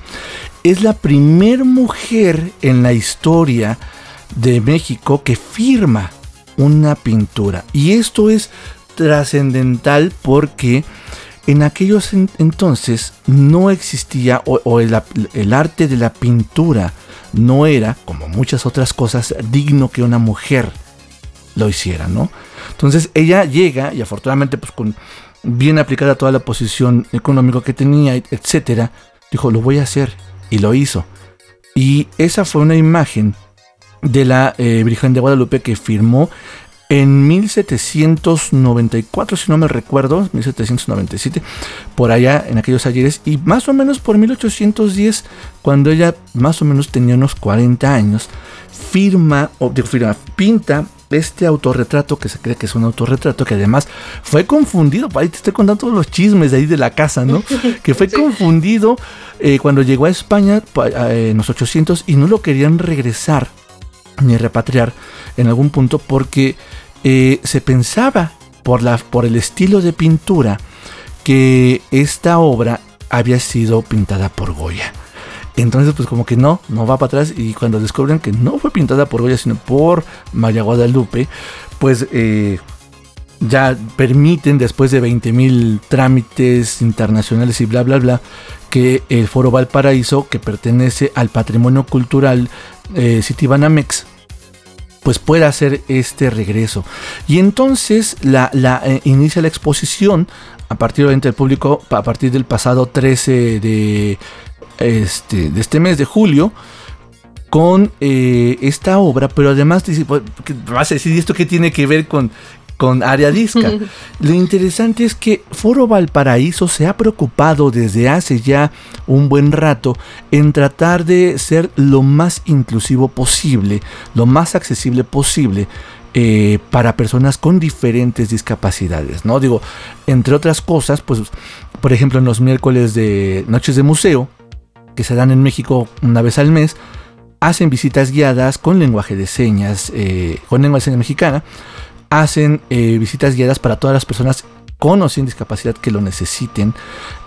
es la primer mujer en la historia de México que firma una pintura. Y esto es trascendental porque en aquellos entonces no existía o, el, arte de la pintura no era, como muchas otras cosas, digno que una mujer lo hiciera, ¿no? Entonces ella llega y afortunadamente pues con bien aplicada toda la posición económica que tenía, etcétera, dijo, lo voy a hacer y lo hizo. Y esa fue una imagen de la eh, Virgen de Guadalupe que firmó en 1794, si no me recuerdo, 1797, por allá en aquellos ayeres, y más o menos por 1810, cuando ella más o menos tenía unos 40 años, firma, o firma, pinta este autorretrato que se cree que es un autorretrato que además fue confundido, ahí te estoy contando todos los chismes de ahí de la casa, ¿no? Que fue confundido eh, cuando llegó a España en los 800 y no lo querían regresar ni repatriar en algún punto porque eh, se pensaba por, la, por el estilo de pintura que esta obra había sido pintada por Goya. Entonces, pues como que no, no va para atrás. Y cuando descubren que no fue pintada por Goya, sino por María Guadalupe, pues eh, ya permiten, después de 20.000 trámites internacionales y bla, bla, bla, que el Foro Valparaíso, que pertenece al patrimonio cultural eh, Citibanamex, pues pueda hacer este regreso. Y entonces la, eh, inicia la exposición a partir del público, a partir del pasado 13 de este, de este mes de julio, con eh, esta obra, pero además vas a decir esto que tiene que ver con con Área Disca. Lo interesante es que Foro Valparaíso se ha preocupado desde hace ya un buen rato en tratar de ser lo más inclusivo posible, lo más accesible posible eh, para personas con diferentes discapacidades, ¿no? Digo, entre otras cosas, pues, por ejemplo, en los miércoles de Noches de Museo, que se dan en México una vez al mes, hacen visitas guiadas con lenguaje de señas, eh, con lengua de señas mexicana, hacen eh, visitas guiadas para todas las personas con o sin discapacidad que lo necesiten.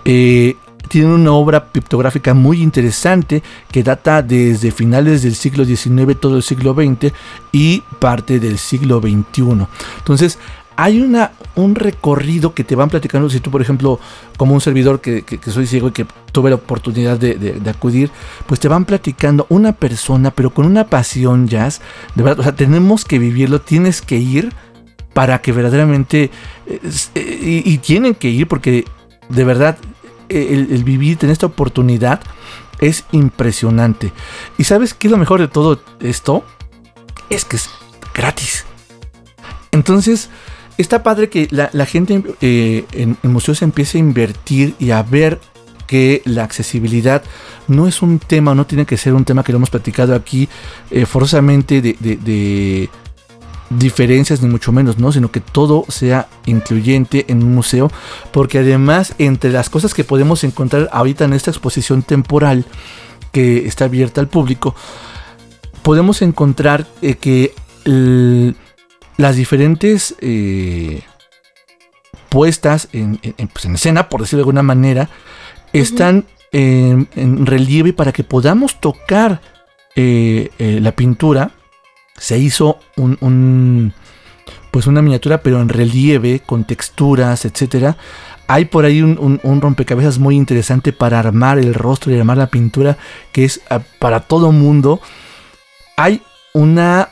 Eh, tienen una obra pictográfica muy interesante que data desde finales del siglo XIX, todo el siglo XX y parte del siglo XXI. Entonces, hay una, un recorrido que te van platicando. Si tú, por ejemplo, como un servidor que, soy ciego y que tuve la oportunidad de, acudir, pues te van platicando una persona, pero con una pasión jazz. De verdad, o sea, tenemos que vivirlo, tienes que ir para que verdaderamente. Eh, y, tienen que ir porque de verdad el, el vivir, tener esta oportunidad es impresionante. ¿Y sabes qué es lo mejor de todo esto? Es que es gratis. Entonces está padre que la, gente eh, en, museos empiece a invertir y a ver que la accesibilidad no es un tema, no tiene que ser un tema que lo hemos platicado aquí eh, forzosamente de, diferencias ni mucho menos, ¿no? Sino que todo sea incluyente en un museo, porque además entre las cosas que podemos encontrar ahorita en esta exposición temporal que está abierta al público, podemos encontrar eh, que el, las diferentes eh, puestas pues, en, escena, por decirlo de alguna manera, están en, relieve para que podamos tocar eh, la pintura. Se hizo un, pues una miniatura, pero en relieve, con texturas, etcétera. Hay por ahí un, rompecabezas muy interesante para armar el rostro y armar la pintura, que es ah, para todo mundo. Hay una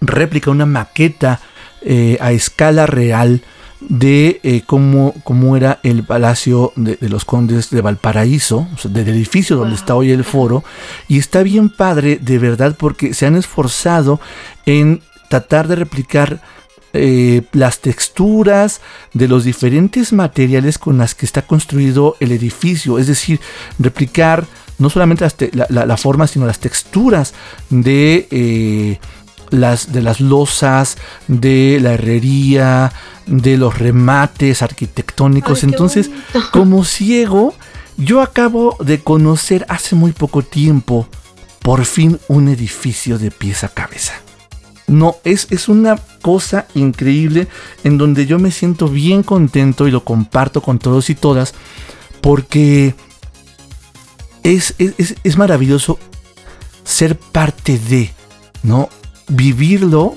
réplica, una maqueta eh, a escala real de eh, cómo, cómo, era el palacio de, los condes de Valparaíso, del edificio donde está hoy el foro, y está bien padre de verdad porque se han esforzado en tratar de replicar eh, las texturas de los diferentes materiales con las que está construido el edificio, es decir, replicar no solamente la, forma, sino las texturas de las, de las losas, de la herrería, de los remates arquitectónicos. Entonces, como ciego, yo acabo de conocer hace muy poco tiempo, por fin, un edificio de pieza a cabeza. No, es, es una cosa increíble en donde yo me siento bien contento y lo comparto con todos y todas porque es, es, es maravilloso ser parte de, ¿no? Vivirlo,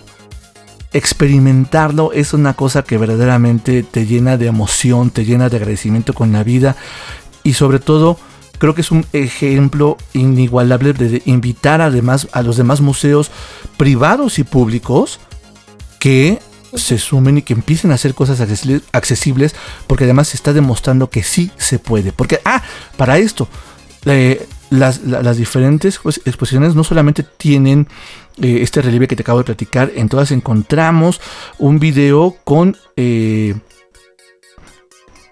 experimentarlo es una cosa que verdaderamente te llena de emoción, te llena de agradecimiento con la vida y sobre todo creo que es un ejemplo inigualable de invitar además a los demás museos privados y públicos que se sumen y que empiecen a hacer cosas accesibles, porque además se está demostrando que sí se puede. Porque, ah, para esto, eh, las, diferentes pues, exposiciones no solamente tienen eh, este relieve que te acabo de platicar, en todas encontramos un video con... Eh,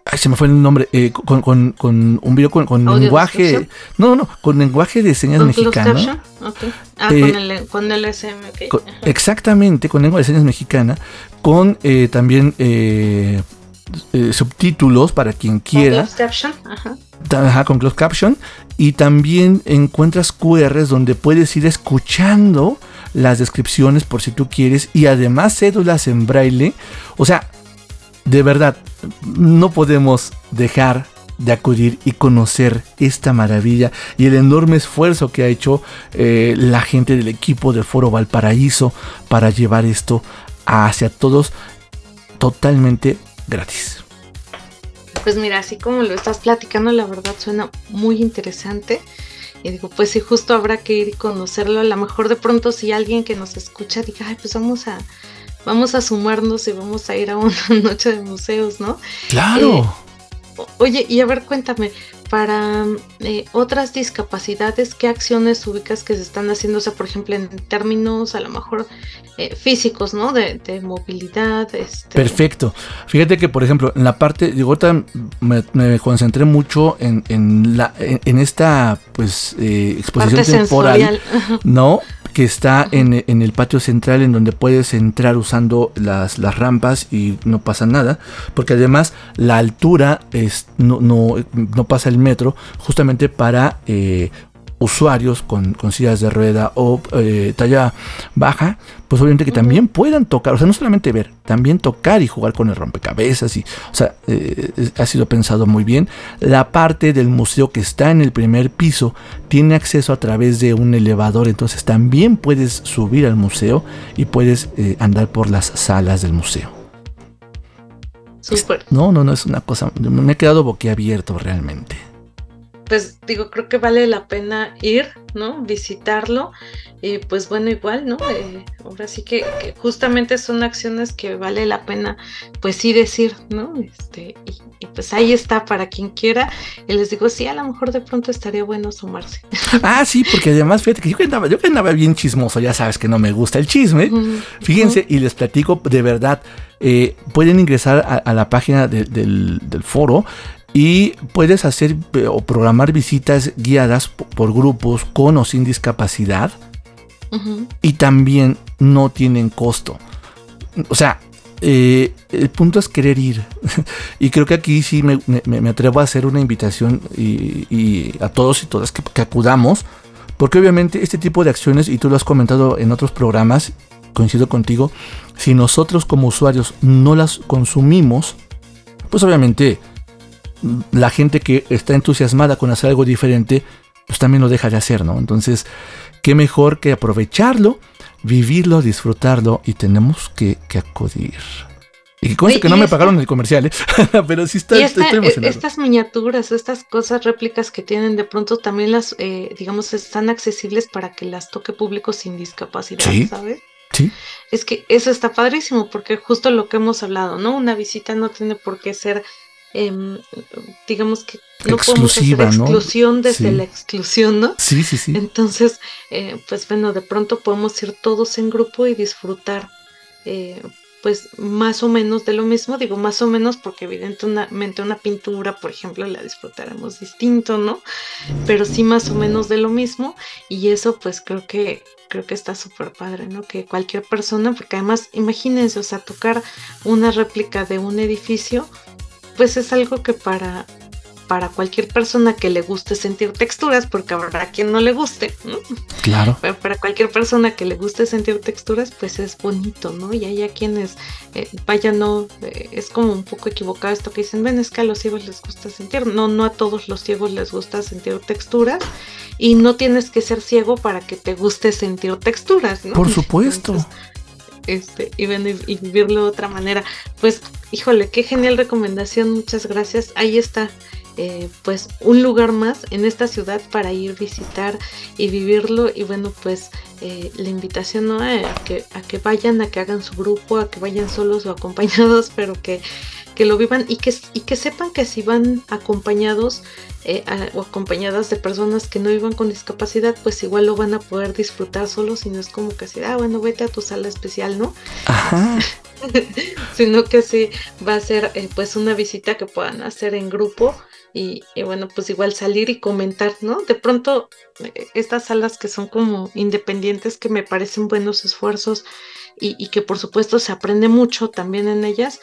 ay, se me fue el nombre. Eh, con, un video con, lenguaje. No, no, con lenguaje de señas mexicano. Ah, con el, con el SM, exactamente, con lengua de señas mexicana. Con también subtítulos para quien quiera. Ajá. Ajá, con closed caption. Y también encuentras QRs donde puedes ir escuchando las descripciones por si tú quieres. Y además cédulas en braille. O sea, de verdad, no podemos dejar de acudir y conocer esta maravilla y el enorme esfuerzo que ha hecho eh, la gente del equipo de Foro Valparaíso para llevar esto hacia todos totalmente gratis. Pues mira, así como lo estás platicando, la verdad suena muy interesante. Y digo, pues sí, justo habrá que ir y conocerlo. A lo mejor de pronto si alguien que nos escucha diga, ay, pues vamos a, vamos a sumarnos y vamos a ir a una noche de museos, ¿no? Claro. Eh, oye, y a ver, cuéntame, para eh, otras discapacidades, ¿qué acciones ubicas que se están haciendo? O sea, por ejemplo, en términos a lo mejor eh, físicos, ¿no? De, movilidad. Este... Perfecto. Fíjate que, por ejemplo, en la parte, digo, ahorita me, concentré mucho en, en, la, en, esta, pues, eh, exposición temporal, ¿no? que está en, el patio central en donde puedes entrar usando las, las, rampas y no pasa nada, porque además la altura es, no, no, no pasa el metro justamente para eh, usuarios con, con, sillas de rueda o eh, talla baja, pues obviamente que también puedan tocar, o sea, no solamente ver, también tocar y jugar con el rompecabezas y, o sea, eh, ha sido pensado muy bien. La parte del museo que está en el primer piso tiene acceso a través de un elevador, entonces también puedes subir al museo y puedes eh, andar por las salas del museo. No, no, no es una cosa, me he quedado boquiabierto realmente pues digo, creo que vale la pena ir, ¿no? Visitarlo. Y pues bueno, igual, ¿no? Eh, ahora sí que, justamente son acciones que vale la pena, pues sí decir, ¿no? Este, y, pues ahí está para quien quiera. Y les digo, sí, a lo mejor de pronto estaría bueno sumarse. Ah, sí, porque además, fíjate que yo andaba, yo andaba bien chismoso, ya sabes que no me gusta el chisme. Fíjense, y les platico de verdad. Eh, pueden ingresar a, la página del, del foro y puedes hacer eh, o programar visitas guiadas por grupos con o sin discapacidad y también no tienen costo. O sea, eh, el punto es querer ir. y creo que aquí sí me, atrevo a hacer una invitación y, a todos y todas que, que, acudamos, porque obviamente este tipo de acciones, y tú lo has comentado en otros programas, coincido contigo, si nosotros como usuarios no las consumimos, pues obviamente la gente que está entusiasmada con hacer algo diferente, pues también lo deja de hacer, ¿no? Entonces, qué mejor que aprovecharlo, vivirlo, disfrutarlo y tenemos que, acudir. Y que que no me pagaron el comercial, ¿eh? pero sí está, estoy e, emocionado. Estas miniaturas, estas cosas, réplicas que tienen, de pronto también las, eh, digamos, están accesibles para que las toque público sin discapacidad, ¿sabes? Sí. Es que eso está padrísimo, porque justo lo que hemos hablado, ¿no? Una visita no tiene por qué ser Em, digamos que no podemos hacer exclusión desde la exclusión, ¿no? Sí, sí, sí. Entonces, eh, pues bueno, de pronto podemos ir todos en grupo y disfrutar, eh, pues más o menos de lo mismo, digo más o menos porque evidentemente una pintura, por ejemplo, la disfrutaremos distinto, ¿no? Pero sí más o menos de lo mismo y eso pues creo que creo que está súper padre, ¿no? Que cualquier persona, porque además imagínense, o sea, tocar una réplica de un edificio, pues es algo que para, para cualquier persona que le guste sentir texturas, porque habrá quien no le guste, ¿no? Claro. Pero para cualquier persona que le guste sentir texturas, pues es bonito, ¿no? Y hay a quienes, eh, vaya, no, eh, es como un poco equivocado esto que dicen, ven, es que a los ciegos les gusta sentir. No, no a todos los ciegos les gusta sentir texturas. Y no tienes que ser ciego para que te guste sentir texturas, ¿no? Por supuesto este, y, y vivirlo de otra manera. Pues, híjole, qué genial recomendación, muchas gracias. Ahí está. Eh, pues un lugar más en esta ciudad para ir visitar y vivirlo y bueno pues eh, la invitación ¿no? a, que, a que vayan a que hagan su grupo a que vayan solos o acompañados pero que que lo vivan y que, y que sepan que si van acompañados eh, o acompañadas de personas que no vivan con discapacidad, pues igual lo van a poder disfrutar solos y no es como que así, ah, bueno, vete a tu sala especial, ¿no? Ajá. Sino que sí va a ser eh, pues una visita que puedan hacer en grupo y, bueno, pues igual salir y comentar, ¿no? De pronto, eh, estas salas que son como independientes, que me parecen buenos esfuerzos y, y que por supuesto se aprende mucho también en ellas,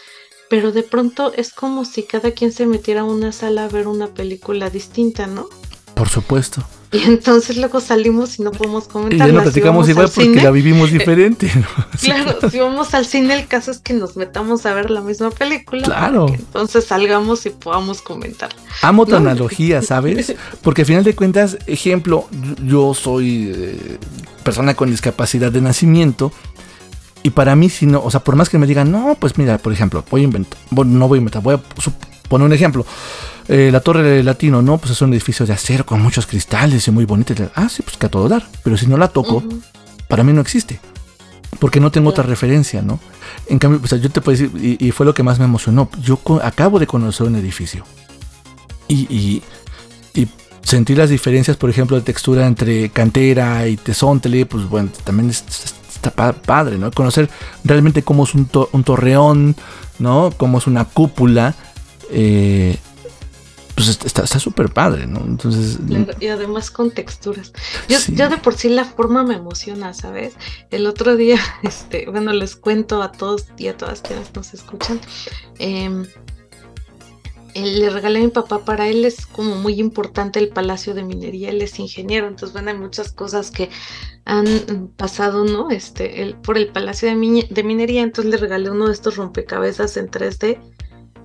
pero de pronto es como si cada quien se metiera a una sala a ver una película distinta, ¿no? Por supuesto. Y entonces luego salimos y no podemos comentar. Y ya no platicamos igual porque la vivimos diferente. claro, si vamos al cine, el caso es que nos metamos a ver la misma película. Claro. entonces salgamos y podamos comentar. Amo tu analogía, ¿sabes? Porque al final de cuentas, ejemplo, yo soy eh, persona con discapacidad de nacimiento y para mí, si no, o sea, por más que me digan, no, pues mira, por ejemplo, voy a inventar, bueno, no voy a inventar, voy a poner un ejemplo. Eh, la Torre de Latino, ¿no? Pues es un edificio de acero con muchos cristales y muy bonito. Ah, sí, pues que a todo dar. Pero si no la toco, para mí no existe. Porque no tengo otra referencia, ¿no? En cambio, pues yo te puedo decir, y, fue lo que más me emocionó. Yo acabo de conocer un edificio. Y, y sentir las diferencias, por ejemplo, de textura entre cantera y tesóntele, pues bueno, también está padre, ¿no? Conocer realmente cómo es un, un torreón, ¿no? Cómo es una cúpula. Eh, pues está súper padre, ¿no? Entonces. Y además con texturas. Yo, yo, de por sí la forma me emociona, ¿sabes? El otro día, este, bueno, les cuento a todos y a todas quienes nos escuchan. Eh, le regalé a mi papá, para él es como muy importante el Palacio de Minería, él es ingeniero, entonces bueno, hay muchas cosas que han pasado, ¿no? Este, el, por el Palacio de, de Minería, entonces le regalé uno de estos rompecabezas en 3D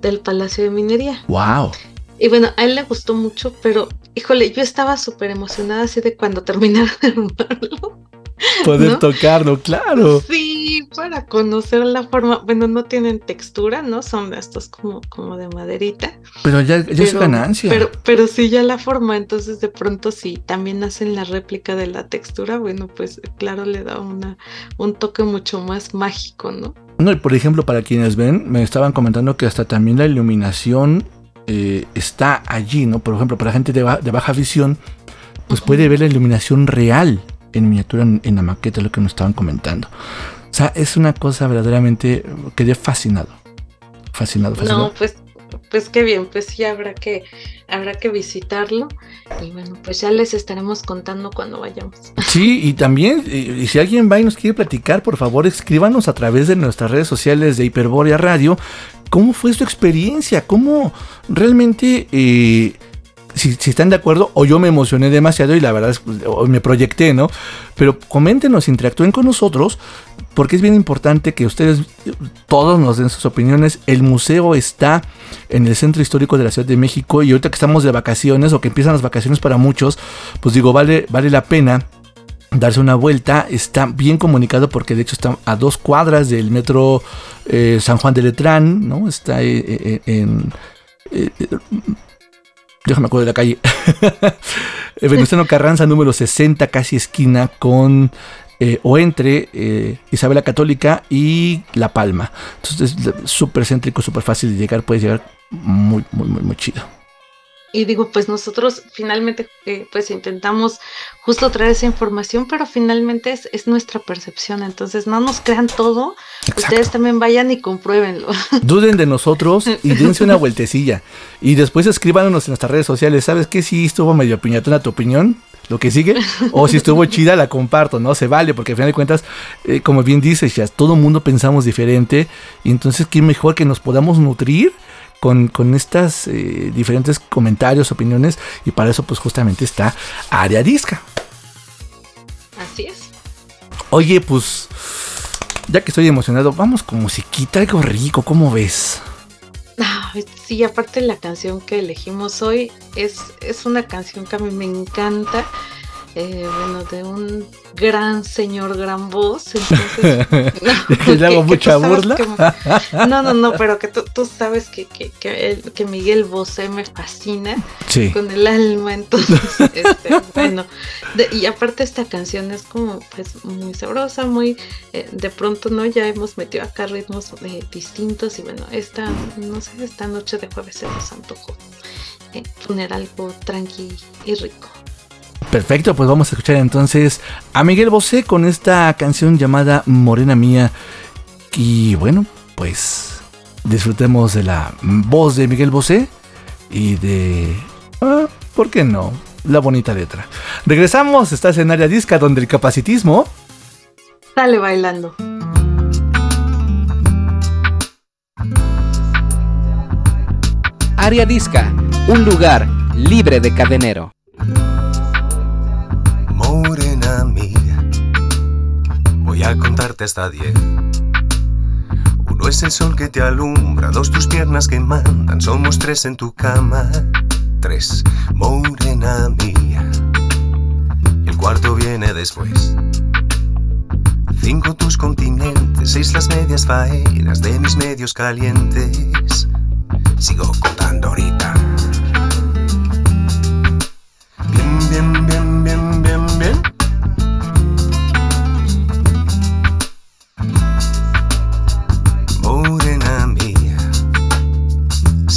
del Palacio de Minería. ¡Wow! Y bueno, a él le gustó mucho, pero híjole, yo estaba súper emocionada así de cuando terminara de armarlo. Poder tocarlo, claro. Sí, para conocer la forma. Bueno, no tienen textura, ¿no? Son estos como, como de maderita. Pero ya, ya es ganancia. Pero, pero sí ya la forma, entonces de pronto sí también hacen la réplica de la textura, bueno, pues claro, le da una, un toque mucho más mágico, ¿no? No, y por ejemplo, para quienes ven, me estaban comentando que hasta también la iluminación eh, está allí, ¿no? Por ejemplo, para gente de, de baja visión, pues puede ver la iluminación real en miniatura en, la maqueta, lo que nos estaban comentando. O sea, es una cosa verdaderamente, quedé fascinado. Fascinado, fascinado. No, pues, pues qué bien, pues sí habrá que, habrá que visitarlo. Y bueno, pues ya les estaremos contando cuando vayamos. Sí, y también, y, si alguien va y nos quiere platicar, por favor, escríbanos a través de nuestras redes sociales de Hiperbórea Radio. ¿Cómo fue su experiencia? ¿Cómo realmente eh, si, están de acuerdo o yo me emocioné demasiado y la verdad es me proyecté, ¿no? Pero coméntenos, interactúen con nosotros porque es bien importante que ustedes todos nos den sus opiniones. El museo está en el centro histórico de la Ciudad de México y ahorita que estamos de vacaciones o que empiezan las vacaciones para muchos, pues digo, vale, vale la pena darse una vuelta. Está bien comunicado porque de hecho está a dos cuadras del metro eh, San Juan de Letrán, ¿no? Está eh, eh, en déjame acuerdo de la calle. Venustiano Carranza, número 60, casi esquina con eh, o entre eh, Isabela Católica y La Palma. Entonces es súper céntrico, súper fácil de llegar, puedes llegar muy, muy, muy, muy chido. Y digo, pues nosotros finalmente eh, pues intentamos justo traer esa información, pero finalmente es, es, nuestra percepción, entonces no nos crean todo, ustedes también vayan y compruébenlo. Duden de nosotros y dense una vueltecilla. Y después escríbanos en nuestras redes sociales, ¿sabes qué? Si estuvo medio piñatona tu opinión, lo que sigue, o si estuvo chida la comparto, ¿no? Se vale, porque al final de cuentas, eh, como bien dices, ya todo mundo pensamos diferente, y entonces qué mejor que nos podamos nutrir con, con estas eh, diferentes comentarios, opiniones, y para eso pues justamente está Área Disca. Así es. Oye, pues, ya que estoy emocionado, vamos con musiquita, algo rico, ¿cómo ves? sí, aparte la canción que elegimos hoy es, es una canción que a mí me encanta eh, bueno, de un gran señor, gran voz. Entonces, no, le hago mucha burla. no, no, no, pero que tú, tú sabes que, que, que, Miguel Bosé me fascina con el alma. Entonces, este, bueno, y aparte esta canción es como pues muy sabrosa, muy eh, de pronto, ¿no? Ya hemos metido acá ritmos eh, distintos y bueno, esta, no sé, esta noche de jueves se nos antojó poner algo tranqui y rico. Perfecto, pues vamos a escuchar entonces a Miguel Bosé con esta canción llamada Morena Mía. Y bueno, pues disfrutemos de la voz de Miguel Bosé y de... Ah, ¿Por qué no? La bonita letra. Regresamos, estás en área disca donde el capacitismo... Sale bailando. Área Disca, un lugar libre de cadenero. Voy a contarte hasta diez. Uno es el sol que te alumbra, dos tus piernas que mandan, somos tres en tu cama. Tres, morena mía. El cuarto viene después. Cinco tus continentes, seis las medias faenas de mis medios calientes. Sigo contando ahorita.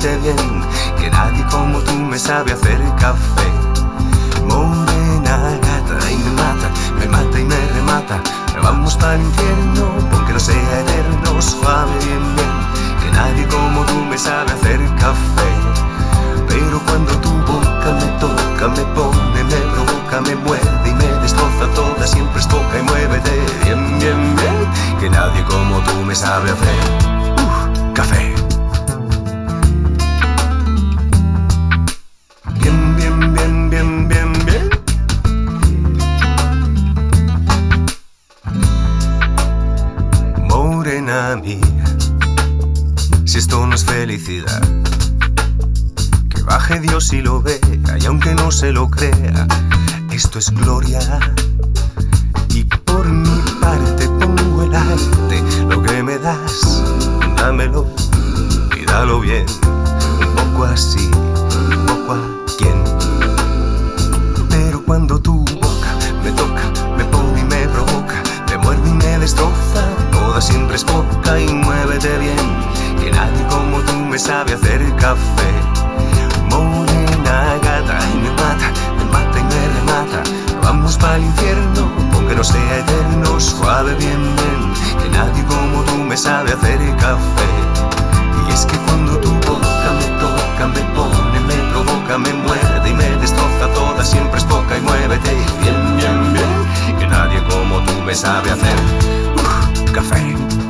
bien, que nadie como tú me sabe hacer café. Morena gata y me mata, me mata y me remata, vamos para el infierno, porque no sea eterno, suave bien bien, que nadie como tú me sabe hacer café. Pero cuando tu boca me toca, me pone, me provoca, me muerde y me destroza toda, siempre es poca y muévete bien, bien, bien, que nadie como tú me sabe hacer uh, café. Lo crea, esto es gloria. Sabe hacer café.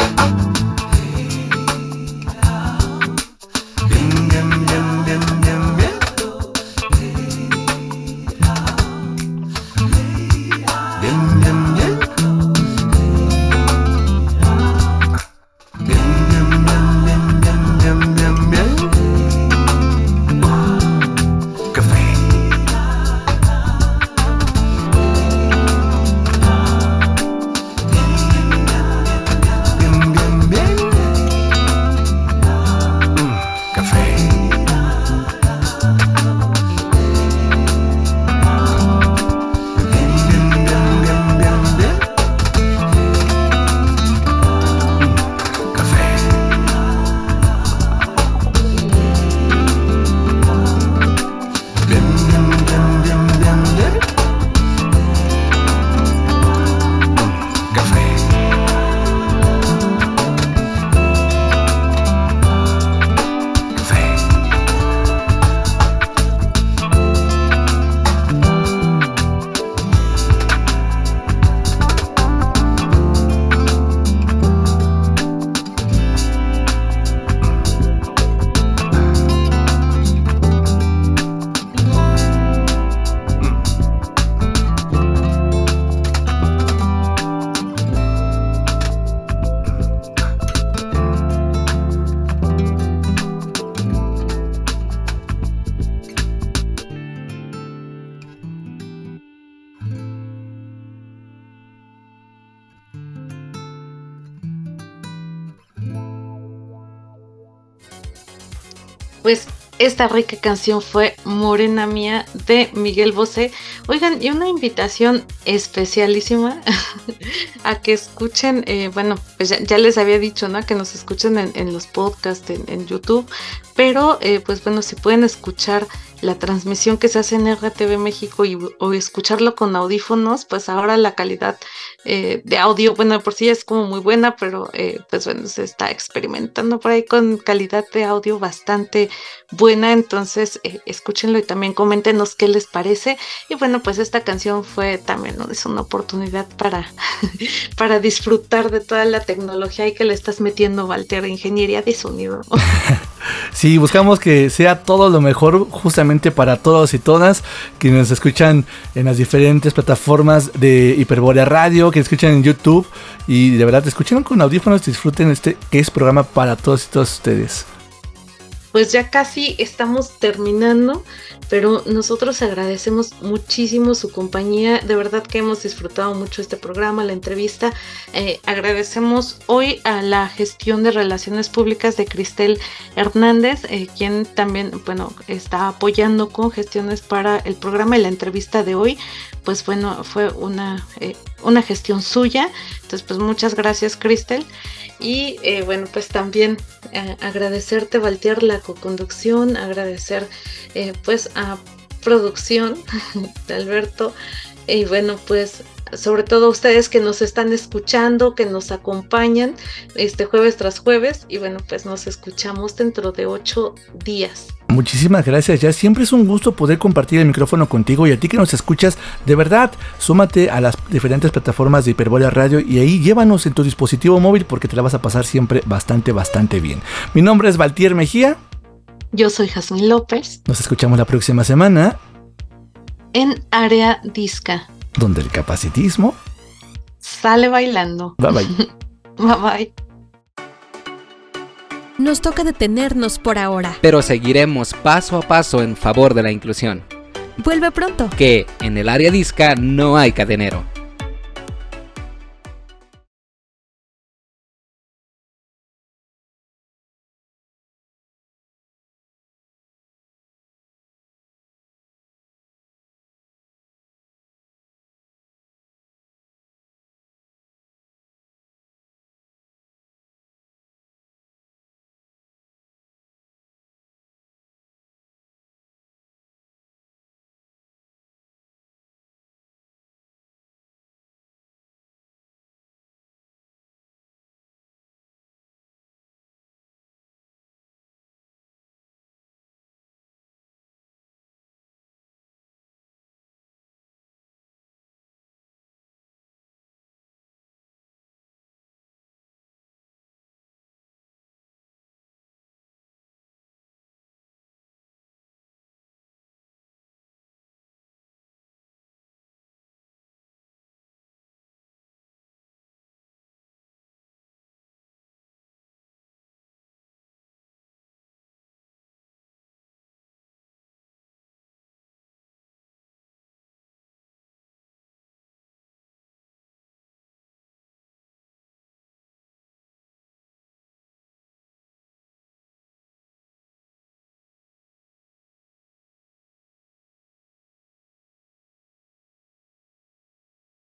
Esta rica canción fue Morena Mía de Miguel Bosé. Oigan, y una invitación especialísima a que escuchen, eh, bueno, pues ya, les había dicho, ¿no? Que nos escuchen en, los podcasts, en, YouTube, pero eh, pues bueno, si pueden escuchar la transmisión que se hace en RTV México y, o escucharlo con audífonos, pues ahora la calidad eh, de audio, bueno, por sí es como muy buena, pero pues bueno, se está experimentando por ahí con calidad de audio bastante buena, entonces eh, y también coméntenos qué les parece. Y bueno, pues esta canción fue también es una oportunidad para, para disfrutar de toda la tecnología y que le estás metiendo, Walter, ingeniería de sonido. Sí, buscamos que sea todo lo mejor justamente para todos y todas que nos escuchan en las diferentes plataformas de Hiperborea Radio, que escuchan en YouTube y de verdad escuchen con audífonos, disfruten este que es programa para todos y todas ustedes. Pues ya casi estamos terminando, pero nosotros agradecemos muchísimo su compañía. De verdad que hemos disfrutado mucho este programa, la entrevista. Eh, agradecemos hoy a la gestión de relaciones públicas de Cristel Hernández, eh, quien también, bueno, está apoyando con gestiones para el programa y la entrevista de hoy. Pues bueno, fue una, eh, una gestión suya. Entonces, pues muchas gracias, Cristel. Y eh, bueno, pues también eh, agradecerte, Valtier, la co-conducción, agradecer eh, pues a producción de Alberto. Y bueno, pues sobre todo ustedes que nos están escuchando, que nos acompañan este jueves tras jueves. Y bueno, pues nos escuchamos dentro de ocho días. Muchísimas gracias, ya siempre es un gusto poder compartir el micrófono contigo y a ti que nos escuchas, de verdad, súmate a las diferentes plataformas de Hiperbola Radio y ahí llévanos en tu dispositivo móvil porque te la vas a pasar siempre bastante, bastante bien. Mi nombre es Valtier Mejía. Yo soy Jazmín López. Nos escuchamos la próxima semana en Área Disca, donde el capacitismo sale bailando. Bye bye. bye bye. Nos toca detenernos por ahora. Pero seguiremos paso a paso en favor de la inclusión. Vuelve pronto. Que en el área disca no hay cadenero.